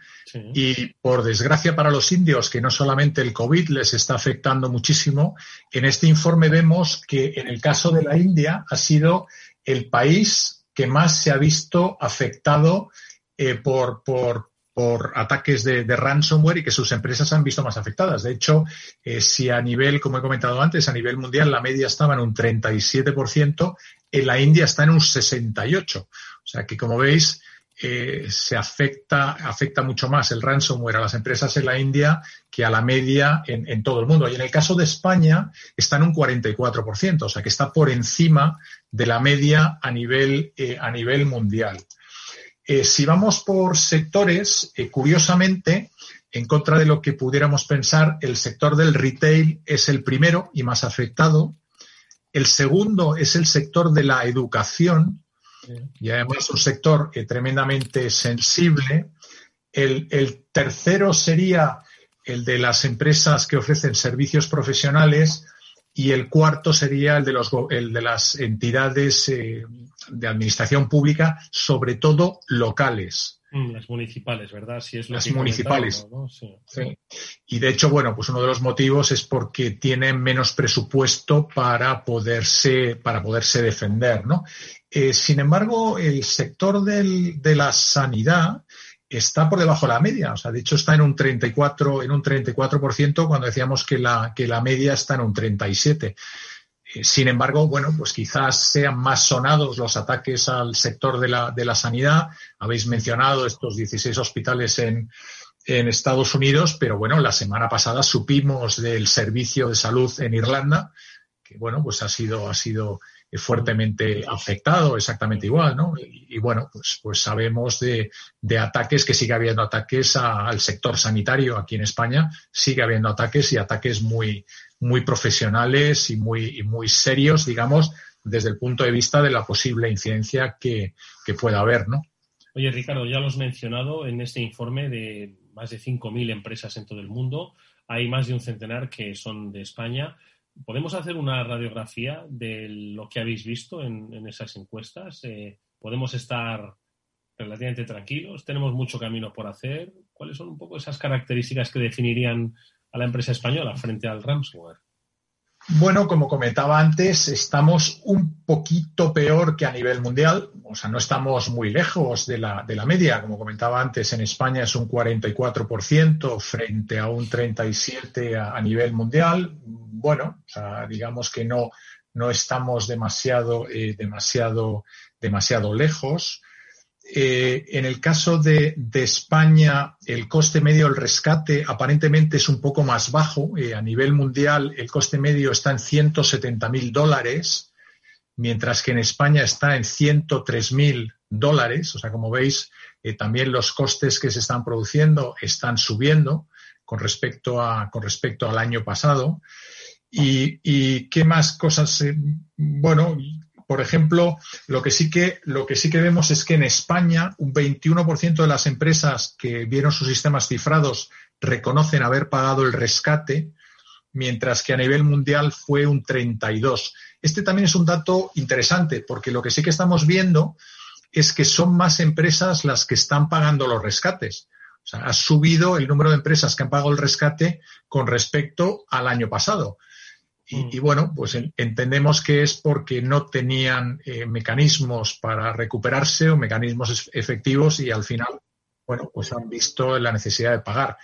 y por desgracia para los indios, que no solamente el COVID les está afectando muchísimo, en este informe vemos que en el caso de la India ha sido el país que más se ha visto afectado eh, por, por, por ataques de, ransomware y que sus empresas han visto más afectadas. De hecho, eh, si a nivel, como he comentado antes, a nivel mundial la media estaba en un 37%, en la India está en un 68%. O sea que, como veis, eh, se afecta, afecta mucho más el ransomware a las empresas en la India que a la media en, todo el mundo. Y en el caso de España está en un 44%, o sea que está por encima de la media a nivel, eh, a nivel mundial. Eh, si vamos por sectores, eh, curiosamente, en contra de lo que pudiéramos pensar, el sector del retail es el primero y más afectado. El segundo es el sector de la educación y además un sector eh, tremendamente sensible. El, el, tercero sería el de las empresas que ofrecen servicios profesionales y el cuarto sería el de, los, el de las entidades eh, de administración pública, sobre todo locales. Mm, las municipales, ¿verdad? Si es las municipales. Sí. Y de hecho, bueno, pues uno de los motivos es porque tienen menos presupuesto para poderse, para poderse defender, ¿no? Eh, sin embargo, el sector del, de la sanidad está por debajo de la media. O sea, de hecho está en un 34, en un 34% cuando decíamos que la, que la media está en un 37. Eh, sin embargo, bueno, pues quizás sean más sonados los ataques al sector de la, de la sanidad. Habéis mencionado estos 16 hospitales en, en Estados Unidos, pero bueno, la semana pasada supimos del servicio de salud en Irlanda, que bueno, pues ha sido, ha sido fuertemente afectado, exactamente igual, ¿no? Y, bueno, pues, pues sabemos de, de, ataques, que sigue habiendo ataques al sector sanitario aquí en España, sigue habiendo ataques y ataques muy, muy profesionales y muy, y muy serios, digamos, desde el punto de vista de la posible incidencia que, que pueda haber, ¿no? Oye, Ricardo, ya lo has mencionado en este informe de más de 5.000 empresas en todo el mundo. Hay más de un centenar que son de España. ¿Podemos hacer una radiografía de lo que habéis visto en, esas encuestas? Eh, ¿Podemos estar relativamente tranquilos? ¿Tenemos mucho camino por hacer? ¿Cuáles son un poco esas características que definirían a la empresa española frente al ransomware? Bueno, como comentaba antes, estamos un poquito peor que a nivel mundial. O sea, no estamos muy lejos de la, de la media. Como comentaba antes, en España es un 44% frente a un 37% a, nivel mundial. Bueno, digamos que no, no estamos demasiado, eh, demasiado, demasiado lejos. Eh, en el caso de, España, el coste medio del rescate aparentemente es un poco más bajo. Eh, a nivel mundial, el coste medio está en 170 mil dólares, mientras que en España está en 103 mil dólares. O sea, como veis, eh, también los costes que se están produciendo están subiendo con respecto, a, con respecto al año pasado. Y, y qué más cosas, bueno, por ejemplo, lo que sí que, vemos es que en España un 21% de las empresas que vieron sus sistemas cifrados reconocen haber pagado el rescate, mientras que a nivel mundial fue un 32. Este también es un dato interesante, porque lo que sí que estamos viendo es que son más empresas las que están pagando los rescates. O sea, ha subido el número de empresas que han pagado el rescate con respecto al año pasado. Mm. Y, bueno, pues entendemos que es porque no tenían eh, mecanismos para recuperarse o mecanismos efectivos y al final, bueno, pues han visto la necesidad de pagar.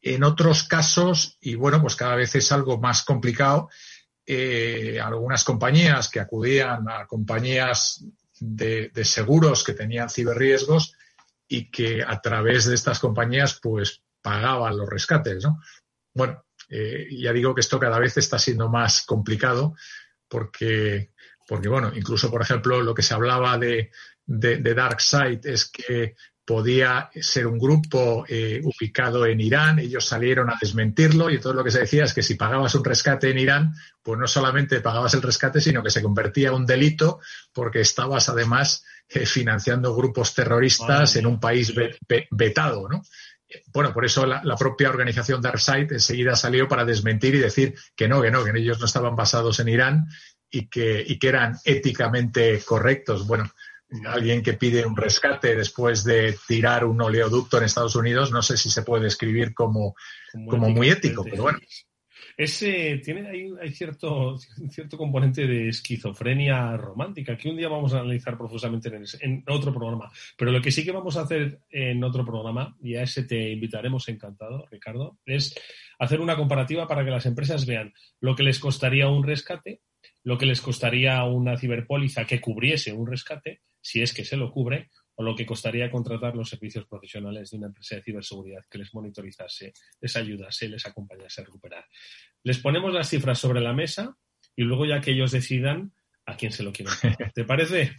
En otros casos, y bueno, pues cada vez es algo más complicado, eh, algunas compañías que acudían a compañías de, de seguros que tenían ciberriesgos y que a través de estas compañías pues pagaban los rescates, ¿no? Bueno, eh, ya digo que esto cada vez está siendo más complicado porque, porque bueno, incluso, por ejemplo, lo que se hablaba de, de, de DarkSide es que podía ser un grupo eh, ubicado en Irán, ellos salieron a desmentirlo y todo lo que se decía es que si pagabas un rescate en Irán, pues no solamente pagabas el rescate, sino que se convertía en un delito porque estabas además eh, financiando grupos terroristas en un país vetado, ¿no? Bueno, por eso la, propia organización DarkSide enseguida salió para desmentir y decir que no, que no, que ellos no estaban basados en Irán y que, y que eran éticamente correctos. Bueno, alguien que pide un rescate después de tirar un oleoducto en Estados Unidos, no sé si se puede describir como, como muy ético, pero bueno. Ese tiene hay, cierto, cierto componente de esquizofrenia romántica que un día vamos a analizar profusamente en, en, otro programa. Pero lo que sí que vamos a hacer en otro programa, y a ese te invitaremos encantado, Ricardo, es hacer una comparativa para que las empresas vean lo que les costaría un rescate, lo que les costaría una ciberpóliza que cubriese un rescate, si es que se lo cubre, o lo que costaría contratar los servicios profesionales de una empresa de ciberseguridad que les monitorizase, les ayudase, les acompañase a recuperar. Les ponemos las cifras sobre la mesa y luego ya que ellos decidan a quién se lo quieren. ¿Te parece?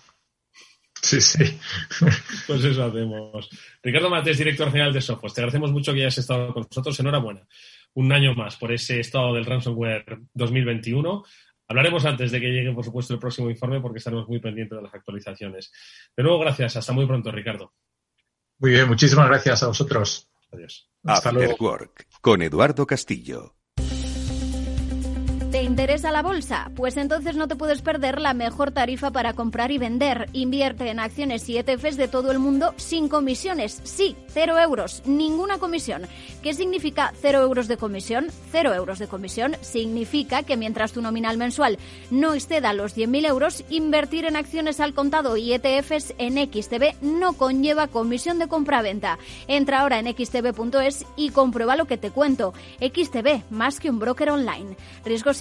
Sí, sí. Pues eso hacemos. Ricardo Matés, director general de Software. Te agradecemos mucho que hayas estado con nosotros. Enhorabuena. Un año más por ese estado del ransomware 2021 Hablaremos antes de que llegue, por supuesto, el próximo informe porque estaremos muy pendientes de las actualizaciones. De nuevo, gracias. Hasta muy pronto, Ricardo. Muy bien, muchísimas gracias a vosotros. Adiós. Hasta luego. Work con Eduardo Castillo. ¿Te interesa la bolsa? Pues entonces no te puedes perder la mejor tarifa para comprar y vender. Invierte en acciones y ETFs de todo el mundo sin comisiones. Sí, cero euros, ninguna comisión. ¿Qué significa cero euros de comisión? Cero euros de comisión significa que mientras tu nominal mensual no exceda los 100.000 euros, invertir en acciones al contado y ETFs en XTB no conlleva comisión de compra-venta. Entra ahora en xtb.es y comprueba lo que te cuento. XTB, más que un broker online. Riesgos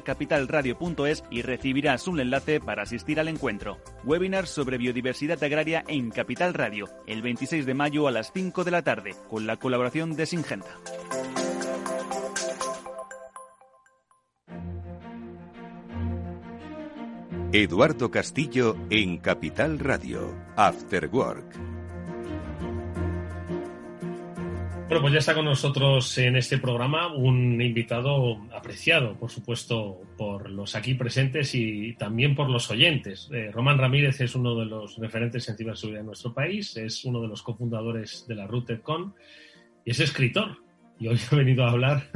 capitalradio.es y recibirás un enlace para asistir al encuentro. Webinar sobre biodiversidad agraria en Capital Radio, el 26 de mayo a las 5 de la tarde, con la colaboración de Singenta. Eduardo Castillo en Capital Radio, After Work. Bueno, pues ya está con nosotros en este programa un invitado apreciado, por supuesto, por los aquí presentes y también por los oyentes. Eh, Román Ramírez es uno de los referentes en ciberseguridad en nuestro país, es uno de los cofundadores de la RootedCon y es escritor. Y hoy ha venido a hablar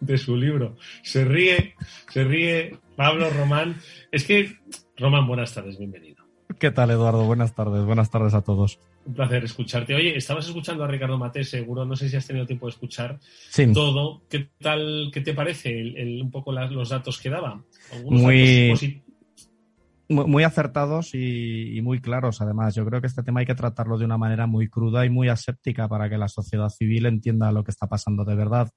de su libro. Se ríe, se ríe Pablo Román. Es que, Román, buenas tardes, bienvenido. ¿Qué tal, Eduardo? Buenas tardes, buenas tardes a todos. Un placer escucharte. Oye, estabas escuchando a Ricardo Mate, seguro, no sé si has tenido tiempo de escuchar todo. ¿Qué tal, qué te parece un poco los datos que daba? Muy, muy, acertados y, muy claros, además. Yo creo que este tema hay que tratarlo de una manera muy cruda y muy aséptica para que la sociedad civil entienda lo que está pasando de verdad.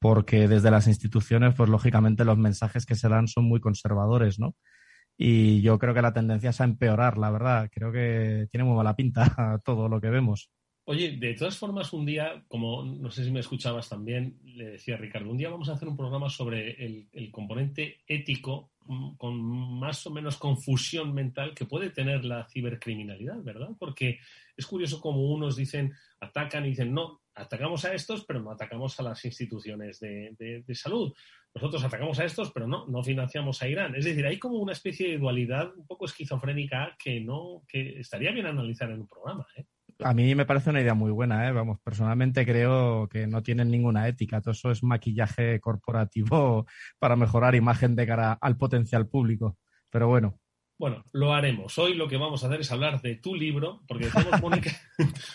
Porque desde las instituciones, pues lógicamente los mensajes que se dan son muy conservadores, ¿no? Y yo creo que la tendencia es a empeorar, la verdad. Creo que tiene muy mala pinta todo lo que vemos. Oye, de todas formas, un día, como no sé si me escuchabas también, le decía Ricardo, un día vamos a hacer un programa sobre el, componente ético mm, con más o menos confusión mental que puede tener la cibercriminalidad, ¿verdad? Porque es curioso como unos dicen, atacan y dicen, no, atacamos a estos, pero no atacamos a las instituciones de salud nosotros atacamos a estos, pero no, no financiamos a Irán. Es decir, hay como una especie de dualidad un poco esquizofrénica que no, que estaría bien analizar en un programa. ¿eh? A mí me parece una idea muy buena, ¿eh? Vamos, personalmente creo que no tienen ninguna ética. Todo eso es maquillaje corporativo para mejorar imagen de cara al potencial público. Pero bueno, bueno, lo haremos. Hoy lo que vamos a hacer es hablar de tu libro, porque decíamos Mónica,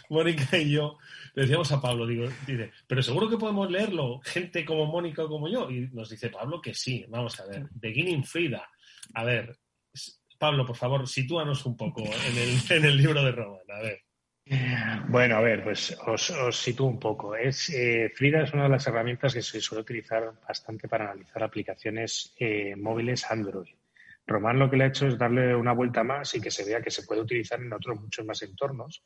Mónica y yo, le decíamos a Pablo, digo, dice, pero seguro que podemos leerlo, gente como Mónica o como yo. Y nos dice Pablo que sí. Vamos a ver. Beginning Frida. A ver, Pablo, por favor, sitúanos un poco en el, en el libro de Roman. A ver. Bueno, a ver, pues os, os sitúo un poco. Es, eh, Frida es una de las herramientas que se suele utilizar bastante para analizar aplicaciones eh, móviles Android. Román lo que le ha hecho es darle una vuelta más y que se vea que se puede utilizar en otros muchos más entornos.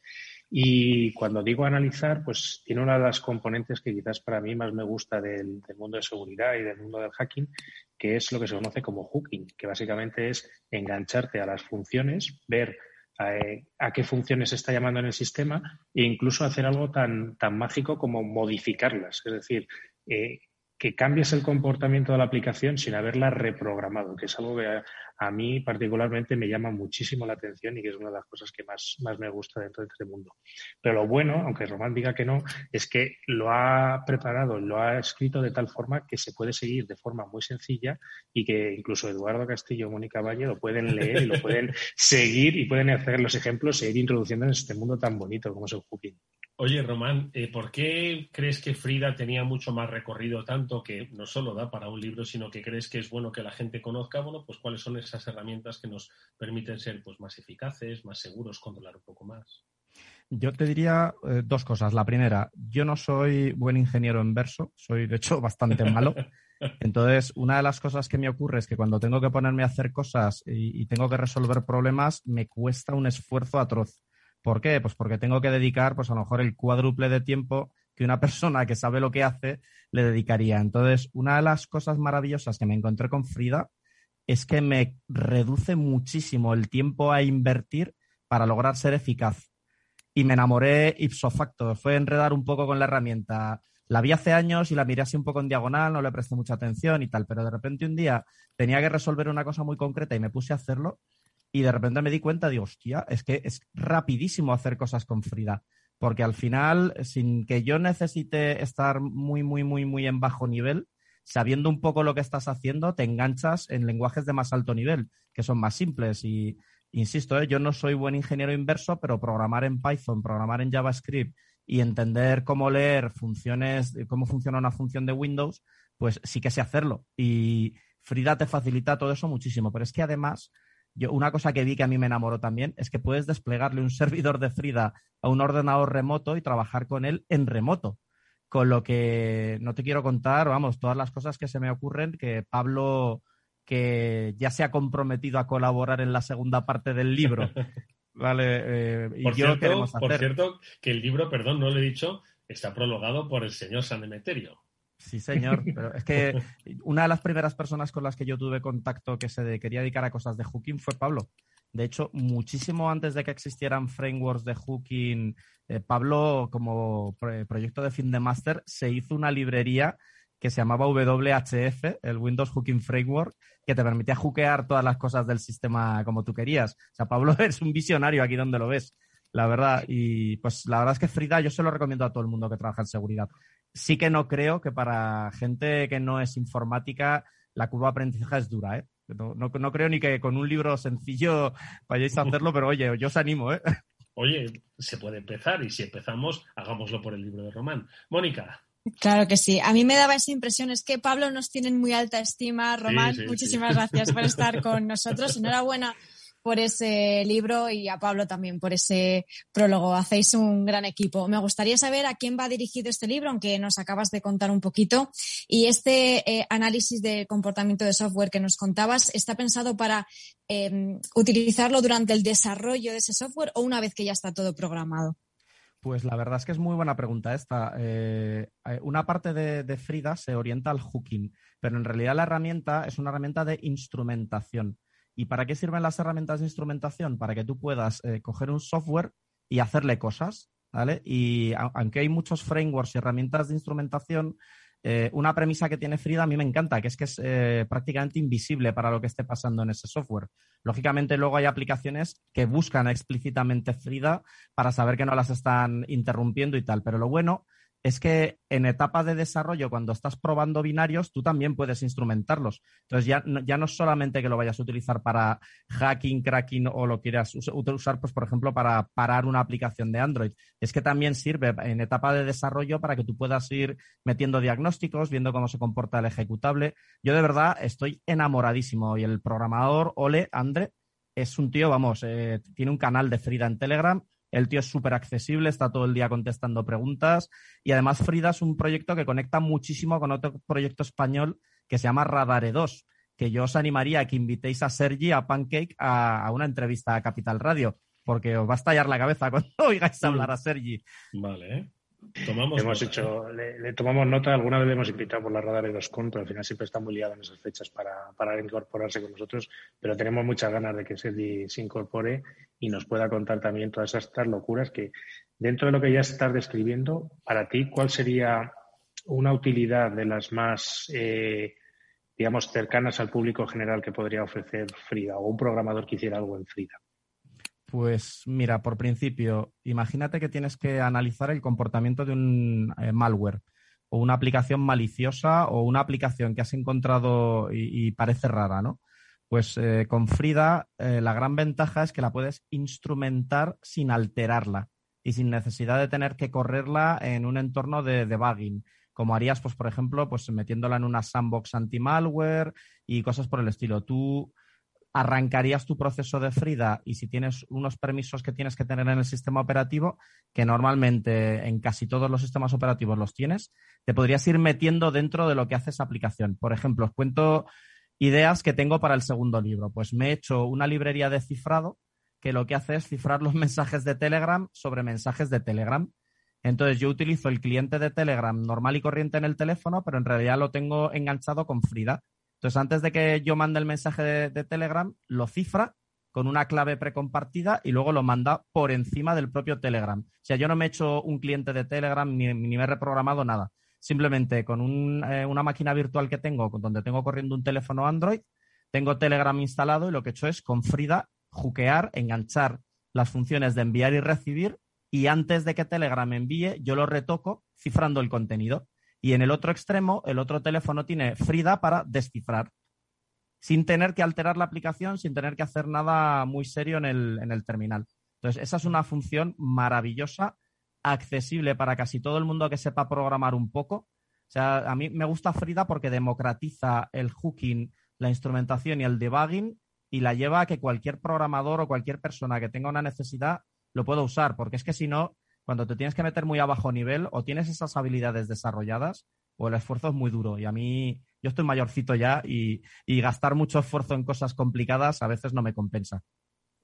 Y cuando digo analizar, pues tiene una de las componentes que quizás para mí más me gusta del, mundo de seguridad y del mundo del hacking, que es lo que se conoce como hooking, que básicamente es engancharte a las funciones, ver eh, a, qué funciones se está llamando en el sistema e incluso hacer algo tan, tan mágico como modificarlas. Es decir, eh, que cambies el comportamiento de la aplicación sin haberla reprogramado, que es algo que a, mí particularmente me llama muchísimo la atención y que es una de las cosas que más, más me gusta dentro de este mundo. Pero lo bueno, aunque Román diga que no, es que lo ha preparado, lo ha escrito de tal forma que se puede seguir de forma muy sencilla y que incluso Eduardo Castillo o Mónica Valle lo pueden leer y lo pueden seguir y pueden hacer los ejemplos e ir introduciendo en este mundo tan bonito como es el cooking. Oye, Román, eh, ¿por qué crees que Frida tenía mucho más recorrido, tanto que no solo da para un libro, sino que crees que es bueno que la gente conozca, bueno, pues cuáles son esas herramientas que nos permiten ser pues más eficaces, más seguros, controlar un poco más? Yo te diría eh, dos cosas. La primera, yo no soy buen ingeniero en verso, soy de hecho bastante malo. Entonces, una de las cosas que me ocurre es que cuando tengo que ponerme a hacer cosas y tengo que resolver problemas, me cuesta un esfuerzo atroz. ¿Por qué? Pues porque tengo que dedicar, pues a lo mejor el cuádruple de tiempo que una persona que sabe lo que hace le dedicaría. Entonces, una de las cosas maravillosas que me encontré con Frida es que me reduce muchísimo el tiempo a invertir para lograr ser eficaz. Y me enamoré ipso facto. Fue enredar un poco con la herramienta. La vi hace años y la miré así un poco en diagonal, no le presté mucha atención y tal, pero de repente un día tenía que resolver una cosa muy concreta y me puse a hacerlo y de repente me di cuenta, digo, hostia, es que es rapidísimo hacer cosas con Frida. Porque al final, sin que yo necesite estar muy, muy, muy, muy en bajo nivel, sabiendo un poco lo que estás haciendo, te enganchas en lenguajes de más alto nivel, que son más simples. Y insisto, ¿eh? yo no soy buen ingeniero inverso, pero programar en Python, programar en JavaScript y entender cómo leer funciones, cómo funciona una función de Windows, pues sí que sé hacerlo. Y Frida te facilita todo eso muchísimo. Pero es que además yo, una cosa que vi que a mí me enamoró también es que puedes desplegarle un servidor de Frida a un ordenador remoto y trabajar con él en remoto. Con lo que no te quiero contar, vamos, todas las cosas que se me ocurren, que Pablo, que ya se ha comprometido a colaborar en la segunda parte del libro. Vale, eh, y por yo cierto, hacer. Por cierto, que el libro, perdón, no lo he dicho, está prologado por el señor San Emeterio. Sí, señor. Pero es que una de las primeras personas con las que yo tuve contacto que se quería dedicar a cosas de hooking fue Pablo. De hecho, muchísimo antes de que existieran frameworks de hooking, eh, Pablo, como proyecto de fin de máster, se hizo una librería que se llamaba WHF, el Windows Hooking Framework, que te permitía hookear todas las cosas del sistema como tú querías. O sea, Pablo es un visionario aquí donde lo ves, la verdad. Y pues la verdad es que Frida yo se lo recomiendo a todo el mundo que trabaja en seguridad sí que no creo que para gente que no es informática la curva de aprendizaje es dura, ¿eh? No, creo ni que con un libro sencillo vayáis a hacerlo, pero oye, yo os animo, ¿eh? Oye, se puede empezar y si empezamos, hagámoslo por el libro de Román. Mónica. Claro que sí. A mí me daba esa impresión, es que Pablo nos tiene muy alta estima. Román, muchísimas gracias por estar con nosotros. Enhorabuena por ese libro y a Pablo también por ese prólogo. Hacéis un gran equipo. Me gustaría saber a quién va dirigido este libro, aunque nos acabas de contar un poquito. Y este eh, análisis de comportamiento de software que nos contabas, ¿está pensado para em, utilizarlo durante el desarrollo de ese software o una vez que ya está todo programado? Pues la verdad es que es muy buena pregunta esta. Eh, eh, una parte de, Frida se orienta al hooking, pero en realidad la herramienta es una herramienta de instrumentación. ¿Y para qué sirven las herramientas de instrumentación? Para que tú puedas eh, coger un software y hacerle cosas, ¿vale? Y aunque hay muchos frameworks y herramientas de instrumentación, eh, una premisa que tiene Frida a mí me encanta, que es que es eh, prácticamente invisible para lo que esté pasando en ese software. Lógicamente, luego hay aplicaciones que buscan explícitamente Frida para saber que no las están interrumpiendo y tal. Pero lo bueno es que en etapa de desarrollo, cuando estás probando binarios, tú también puedes instrumentarlos. Entonces, ya, no es solamente que lo vayas a utilizar para hacking, cracking o lo quieras usar, pues, por ejemplo, para parar una aplicación de Android. Es que también sirve en etapa de desarrollo para que tú puedas ir metiendo diagnósticos, viendo cómo se comporta el ejecutable. Yo de verdad estoy enamoradísimo y el programador, Ole, Andre, es un tío, vamos, eh, tiene un canal de Frida en Telegram el tío es súper accesible, está todo el día contestando preguntas y además Frida es un proyecto que conecta muchísimo con otro proyecto español que se llama Radare 2, que yo os animaría a que invitéis a Sergi, a Pancake, a, una entrevista a Capital Radio, porque os va a estallar la cabeza cuando oigáis hablar a Sergi. Vale. Tomamos hemos hecho, le, tomamos nota, alguna vez le hemos invitado por la radar de los con, pero al final siempre está muy liado en esas fechas para, para incorporarse con nosotros, pero tenemos muchas ganas de que Sergi se incorpore y nos pueda contar también todas estas locuras que dentro de lo que ya estás describiendo, para ti, ¿cuál sería una utilidad de las más, eh, digamos, cercanas al público general que podría ofrecer Frida o un programador que hiciera algo en Frida? Pues mira, por principio, imagínate que tienes que analizar el comportamiento de un eh, malware o una aplicación maliciosa o una aplicación que has encontrado y, parece rara, ¿no? Pues eh, con Frida eh, la gran ventaja es que la puedes instrumentar sin alterarla. y sin necesidad de tener que correrla en un entorno de debugging como harías, pues, por ejemplo, pues metiéndola en una sandbox anti-malware y cosas por el estilo. Tú arrancarías tu proceso de Frida y si tienes unos permisos que tienes que tener en el sistema operativo, que normalmente en casi todos los sistemas operativos los tienes, te podrías ir metiendo dentro de lo que hace esa aplicación. Por ejemplo, os cuento ideas que tengo para el segundo libro. Pues me he hecho una librería de cifrado que lo que hace es cifrar los mensajes de Telegram sobre mensajes de Telegram. Entonces yo utilizo el cliente de Telegram normal y corriente en el teléfono, pero en realidad lo tengo enganchado con Frida. Entonces antes de que yo mande el mensaje de, Telegram, lo cifra con una clave precompartida y luego lo manda por encima del propio Telegram. O sea, yo no me he hecho un cliente de Telegram ni, me he reprogramado nada. Simplemente con eh, una máquina virtual que tengo, donde tengo corriendo un teléfono Android, tengo Telegram instalado y lo que he hecho es con Frida juquear, enganchar las funciones de enviar y recibir y antes de que Telegram envíe, yo lo retoco cifrando el contenido. Y en el otro extremo, el otro teléfono tiene Frida para descifrar, sin tener que alterar la aplicación, sin tener que hacer nada muy serio en el, en el terminal. Entonces, esa es una función maravillosa, accesible para casi todo el mundo que sepa programar un poco. O sea, a mí me gusta Frida porque democratiza el hooking, la instrumentación y el debugging y la lleva a que cualquier programador o cualquier persona que tenga una necesidad lo puedo usar, porque es que si no, cuando te tienes que meter muy a bajo nivel, o tienes esas habilidades desarrolladas, o el esfuerzo es muy duro. Y a mí, yo estoy mayorcito ya y, gastar mucho esfuerzo en cosas complicadas a veces no me compensa.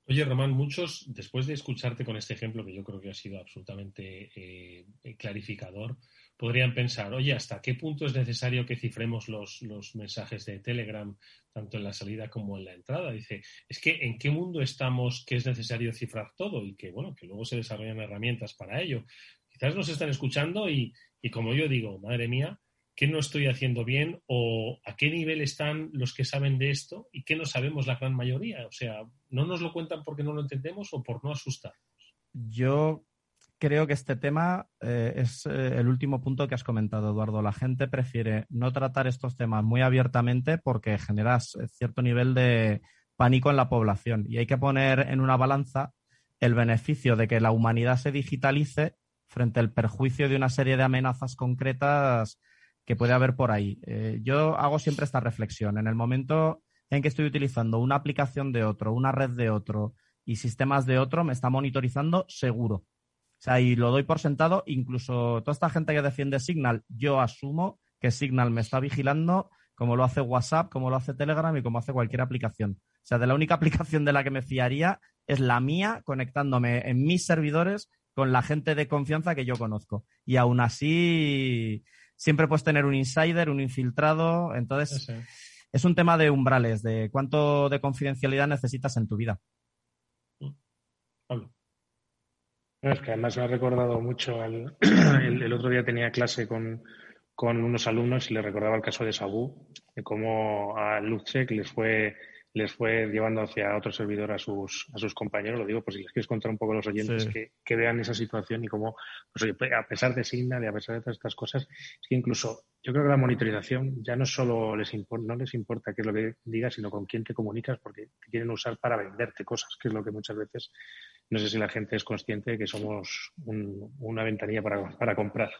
Oye, Román, muchos, después de escucharte con este ejemplo, que yo creo que ha sido absolutamente eh, clarificador, podrían pensar, oye, ¿hasta qué punto es necesario que cifremos los, mensajes de Telegram, tanto en la salida como en la entrada? Dice, es que ¿en qué mundo estamos que es necesario cifrar todo? Y que, bueno, que luego se desarrollan herramientas para ello. Quizás nos están escuchando y, y como yo digo, madre mía, ¿qué no estoy haciendo bien? ¿O a qué nivel están los que saben de esto y qué no sabemos la gran mayoría? O sea, ¿no nos lo cuentan porque no lo entendemos o por no asustarnos? Yo creo que este tema eh, es eh, el último punto que has comentado, Eduardo. La gente prefiere no tratar estos temas muy abiertamente porque generas eh, cierto nivel de pánico en la población y hay que poner en una balanza el beneficio de que la humanidad se digitalice frente al perjuicio de una serie de amenazas concretas que puede haber por ahí. yo hago siempre esta reflexión. En el momento en que estoy utilizando una aplicación de otro, una red de otro y sistemas de otro, me está monitorizando seguro sea, y lo doy por sentado, incluso toda esta gente que defiende Signal, yo asumo que Signal me está vigilando como lo hace WhatsApp, como lo hace Telegram y como hace cualquier aplicación. O sea, de la única aplicación de la que me fiaría es la mía conectándome en mis servidores con la gente de confianza que yo conozco. Y aún así, siempre puedes tener un insider, un infiltrado. Entonces, es un tema de umbrales, de cuánto de confidencialidad necesitas en tu vida. Es que además me ha recordado mucho. el, otro día tenía clase con, unos alumnos y les recordaba el caso de Sabu, de cómo a Lutzek les fue les fue llevando hacia otro servidor a sus, a sus compañeros. Lo digo por si les quieres contar un poco a los oyentes que, vean esa situación y cómo, pues, a pesar de Signal y a pesar de todas estas cosas, es que incluso yo creo que la monitorización ya no solo les importa, no les importa qué es lo que digas, sino con quién te comunicas, porque te quieren usar para venderte cosas, que es lo que muchas veces no sé si la gente es consciente de que somos una ventanilla para, comprar.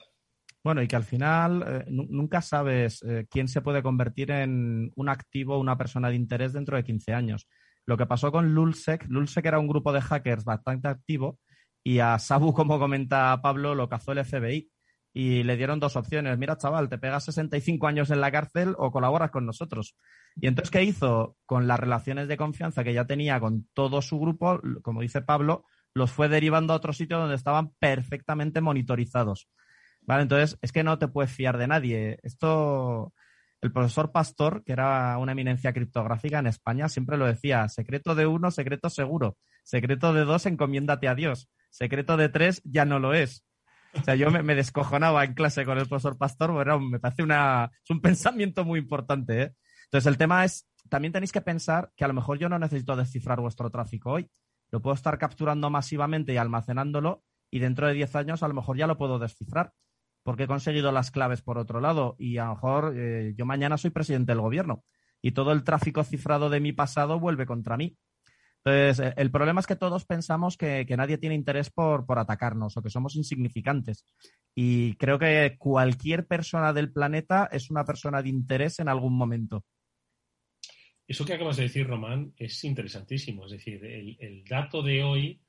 Bueno, y que al final eh, nunca sabes eh, quién se puede convertir en un activo, una persona de interés dentro de 15 años. Lo que pasó con Lulsec, Lulsec era un grupo de hackers bastante activo y a Sabu, como comenta Pablo, lo cazó el FBI y le dieron dos opciones. Mira, chaval, te pegas 65 años en la cárcel o colaboras con nosotros. Y entonces, ¿qué hizo? Con las relaciones de confianza que ya tenía con todo su grupo, como dice Pablo, los fue derivando a otro sitio donde estaban perfectamente monitorizados. ¿Vale? Entonces, es que no te puedes fiar de nadie. Esto, el profesor Pastor, que era una eminencia criptográfica en España, siempre lo decía, secreto de uno, secreto seguro. Secreto de dos, encomiéndate a Dios. Secreto de tres, ya no lo es. O sea, yo me, descojonaba en clase con el profesor Pastor, pero me parece una, es un pensamiento muy importante. ¿eh? Entonces, el tema es, también tenéis que pensar que a lo mejor yo no necesito descifrar vuestro tráfico hoy. Lo puedo estar capturando masivamente y almacenándolo y dentro de 10 años a lo mejor ya lo puedo descifrar porque he conseguido las claves por otro lado y a lo mejor eh, yo mañana soy presidente del gobierno y todo el tráfico cifrado de mi pasado vuelve contra mí. Entonces, el problema es que todos pensamos que, nadie tiene interés por, por, atacarnos o que somos insignificantes. Y creo que cualquier persona del planeta es una persona de interés en algún momento. Eso que acabas de decir, Román, es interesantísimo. Es decir, el, dato de hoy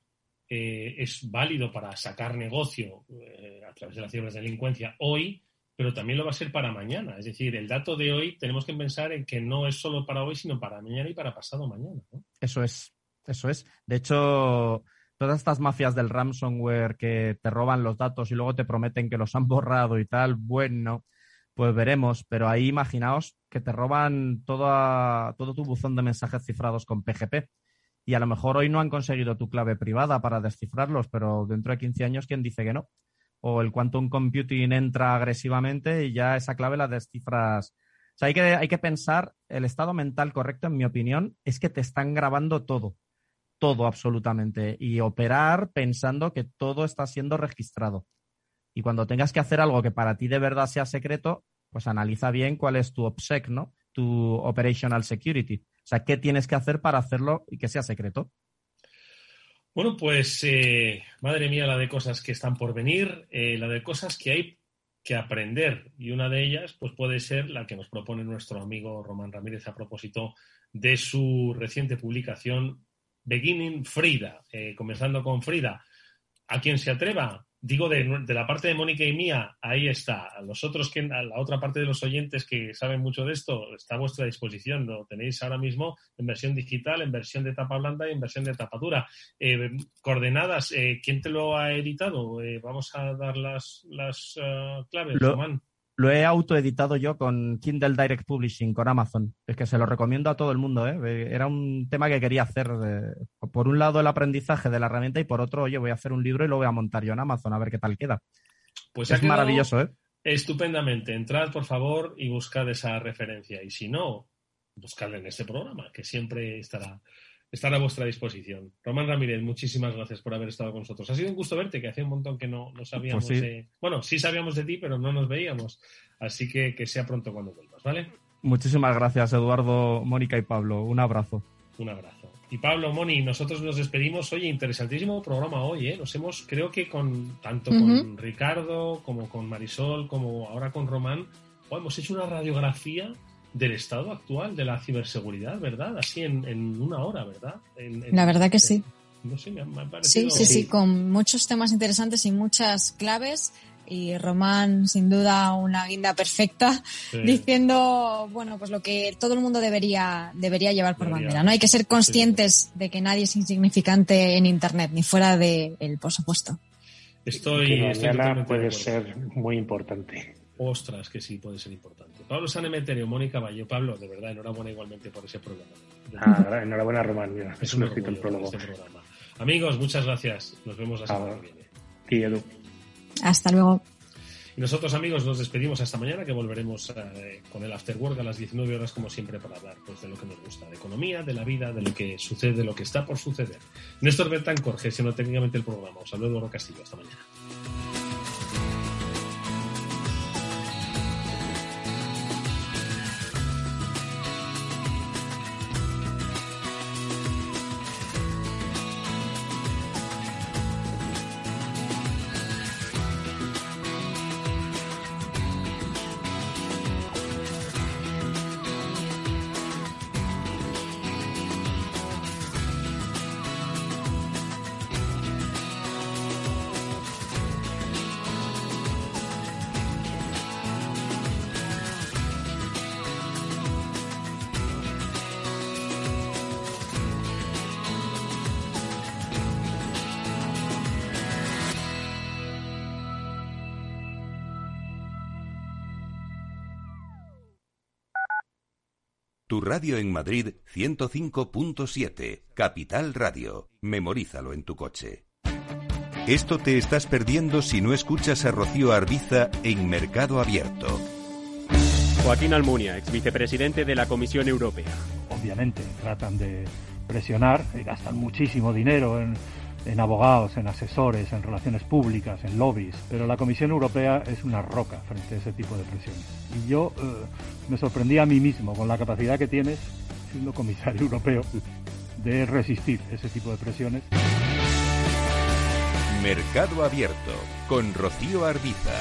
eh, es válido para sacar negocio eh, a través de las cifras de delincuencia hoy, pero también lo va a ser para mañana. Es decir, el dato de hoy tenemos que pensar en que no es solo para hoy, sino para mañana y para pasado mañana. Eso es. Eso es. De hecho, todas estas mafias del ransomware que te roban los datos y luego te prometen que los han borrado y tal, bueno, pues veremos. Pero ahí imaginaos que te roban todo tu buzón de mensajes cifrados con PGP. Y a lo mejor hoy no han conseguido tu clave privada para descifrarlos, pero dentro de 15 años, ¿quién dice que no? O el quantum computing entra agresivamente y ya esa clave la descifras. O sea, hay que, hay que pensar, el estado mental correcto, en mi opinión, es que te están grabando todo todo absolutamente y operar pensando que todo está siendo registrado. Y cuando tengas que hacer algo que para ti de verdad sea secreto, pues analiza bien cuál es tu OPSEC, ¿no? Tu Operational Security. O sea, ¿qué tienes que hacer para hacerlo y que sea secreto? Bueno, pues eh, madre mía, la de cosas que están por venir, eh, la de cosas que hay que aprender. Y una de ellas, pues puede ser la que nos propone nuestro amigo Román Ramírez a propósito de su reciente publicación Beginning Frida, eh, comenzando con Frida. A quien se atreva, digo de, la parte de Mónica y mía, ahí está. A los otros que, a la otra parte de los oyentes que saben mucho de esto, está a vuestra disposición. Lo tenéis ahora mismo en versión digital, en versión de tapa blanda y en versión de tapa dura. Eh, coordenadas, eh, ¿quién te lo ha editado? vamos a dar las, las claves, Román. Lo he autoeditado yo con Kindle Direct Publishing, con Amazon. Es que se lo recomiendo a todo el mundo. ¿eh? Era un tema que quería hacer. por un lado, el aprendizaje de la herramienta y por otro, oye, voy a hacer un libro y lo voy a montar yo en Amazon a ver qué tal queda. Pues es maravilloso, ¿eh? Estupendamente. Entrad, por favor, y buscad esa referencia. Y si no, buscadla en este programa, que siempre estará estar a vuestra disposición. Román Ramírez, muchísimas gracias por haber estado con nosotros. Ha sido un gusto verte, que hace un montón que no, no sabíamos. Pues bueno, sí sabíamos de ti, pero no nos veíamos. Así que que sea pronto cuando vuelvas, ¿vale? Muchísimas gracias, Eduardo, Mónica y Pablo. Un abrazo. Un abrazo. Y Pablo, Moni, nosotros nos despedimos. Oye, interesantísimo programa hoy, ¿eh? Nos hemos, creo que con tanto con Ricardo, como con Marisol, como ahora con Román, hemos hecho una radiografía del estado actual de la ciberseguridad, ¿verdad? Así en, una hora, ¿verdad? la verdad que sí. No sé, me ha, parecido... Sí, sí, sí, con muchos temas interesantes y muchas claves. Y Román, sin duda, una guinda perfecta, diciendo, bueno, pues lo que todo el mundo debería, debería llevar por bandera. No hay que ser conscientes de que nadie es insignificante en Internet, ni fuera de él, por supuesto. Estoy, que puede ser muy importante. Ostras, que sí puede ser importante. Pablo Sanemeterio, Mónica Valle. Pablo, de verdad, enhorabuena igualmente por ese programa. Ah, enhorabuena, Román. es un escrito el prólogo. Este Amigos, muchas gracias. Nos vemos la semana que viene. Hasta luego. Y nosotros, amigos, nos despedimos hasta mañana, que volveremos eh, con el After Work a las 19 horas, como siempre, para hablar pues, de lo que nos gusta, de economía, de la vida, de lo que sucede, de lo que está por suceder. Néstor Betancor, gestionó técnicamente el programa. Os saludo, Eduardo Castillo. Hasta mañana. Tu radio en Madrid 105.7, Capital Radio. Memorízalo en tu coche. Esto te estás perdiendo si no escuchas a Rocío Arbiza en Mercado Abierto. Joaquín Almunia, ex vicepresidente de la Comisión Europea. Obviamente, tratan de presionar y gastan muchísimo dinero en en abogados, en asesores, en relaciones públicas, en lobbies, pero la Comisión Europea es una roca frente a ese tipo de presiones. Y yo eh, me sorprendí a mí mismo con la capacidad que tienes, siendo comisario europeo, de resistir ese tipo de presiones. Mercado Abierto con Rocío Arbiza.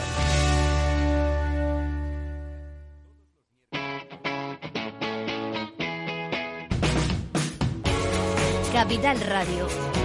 Capital Radio.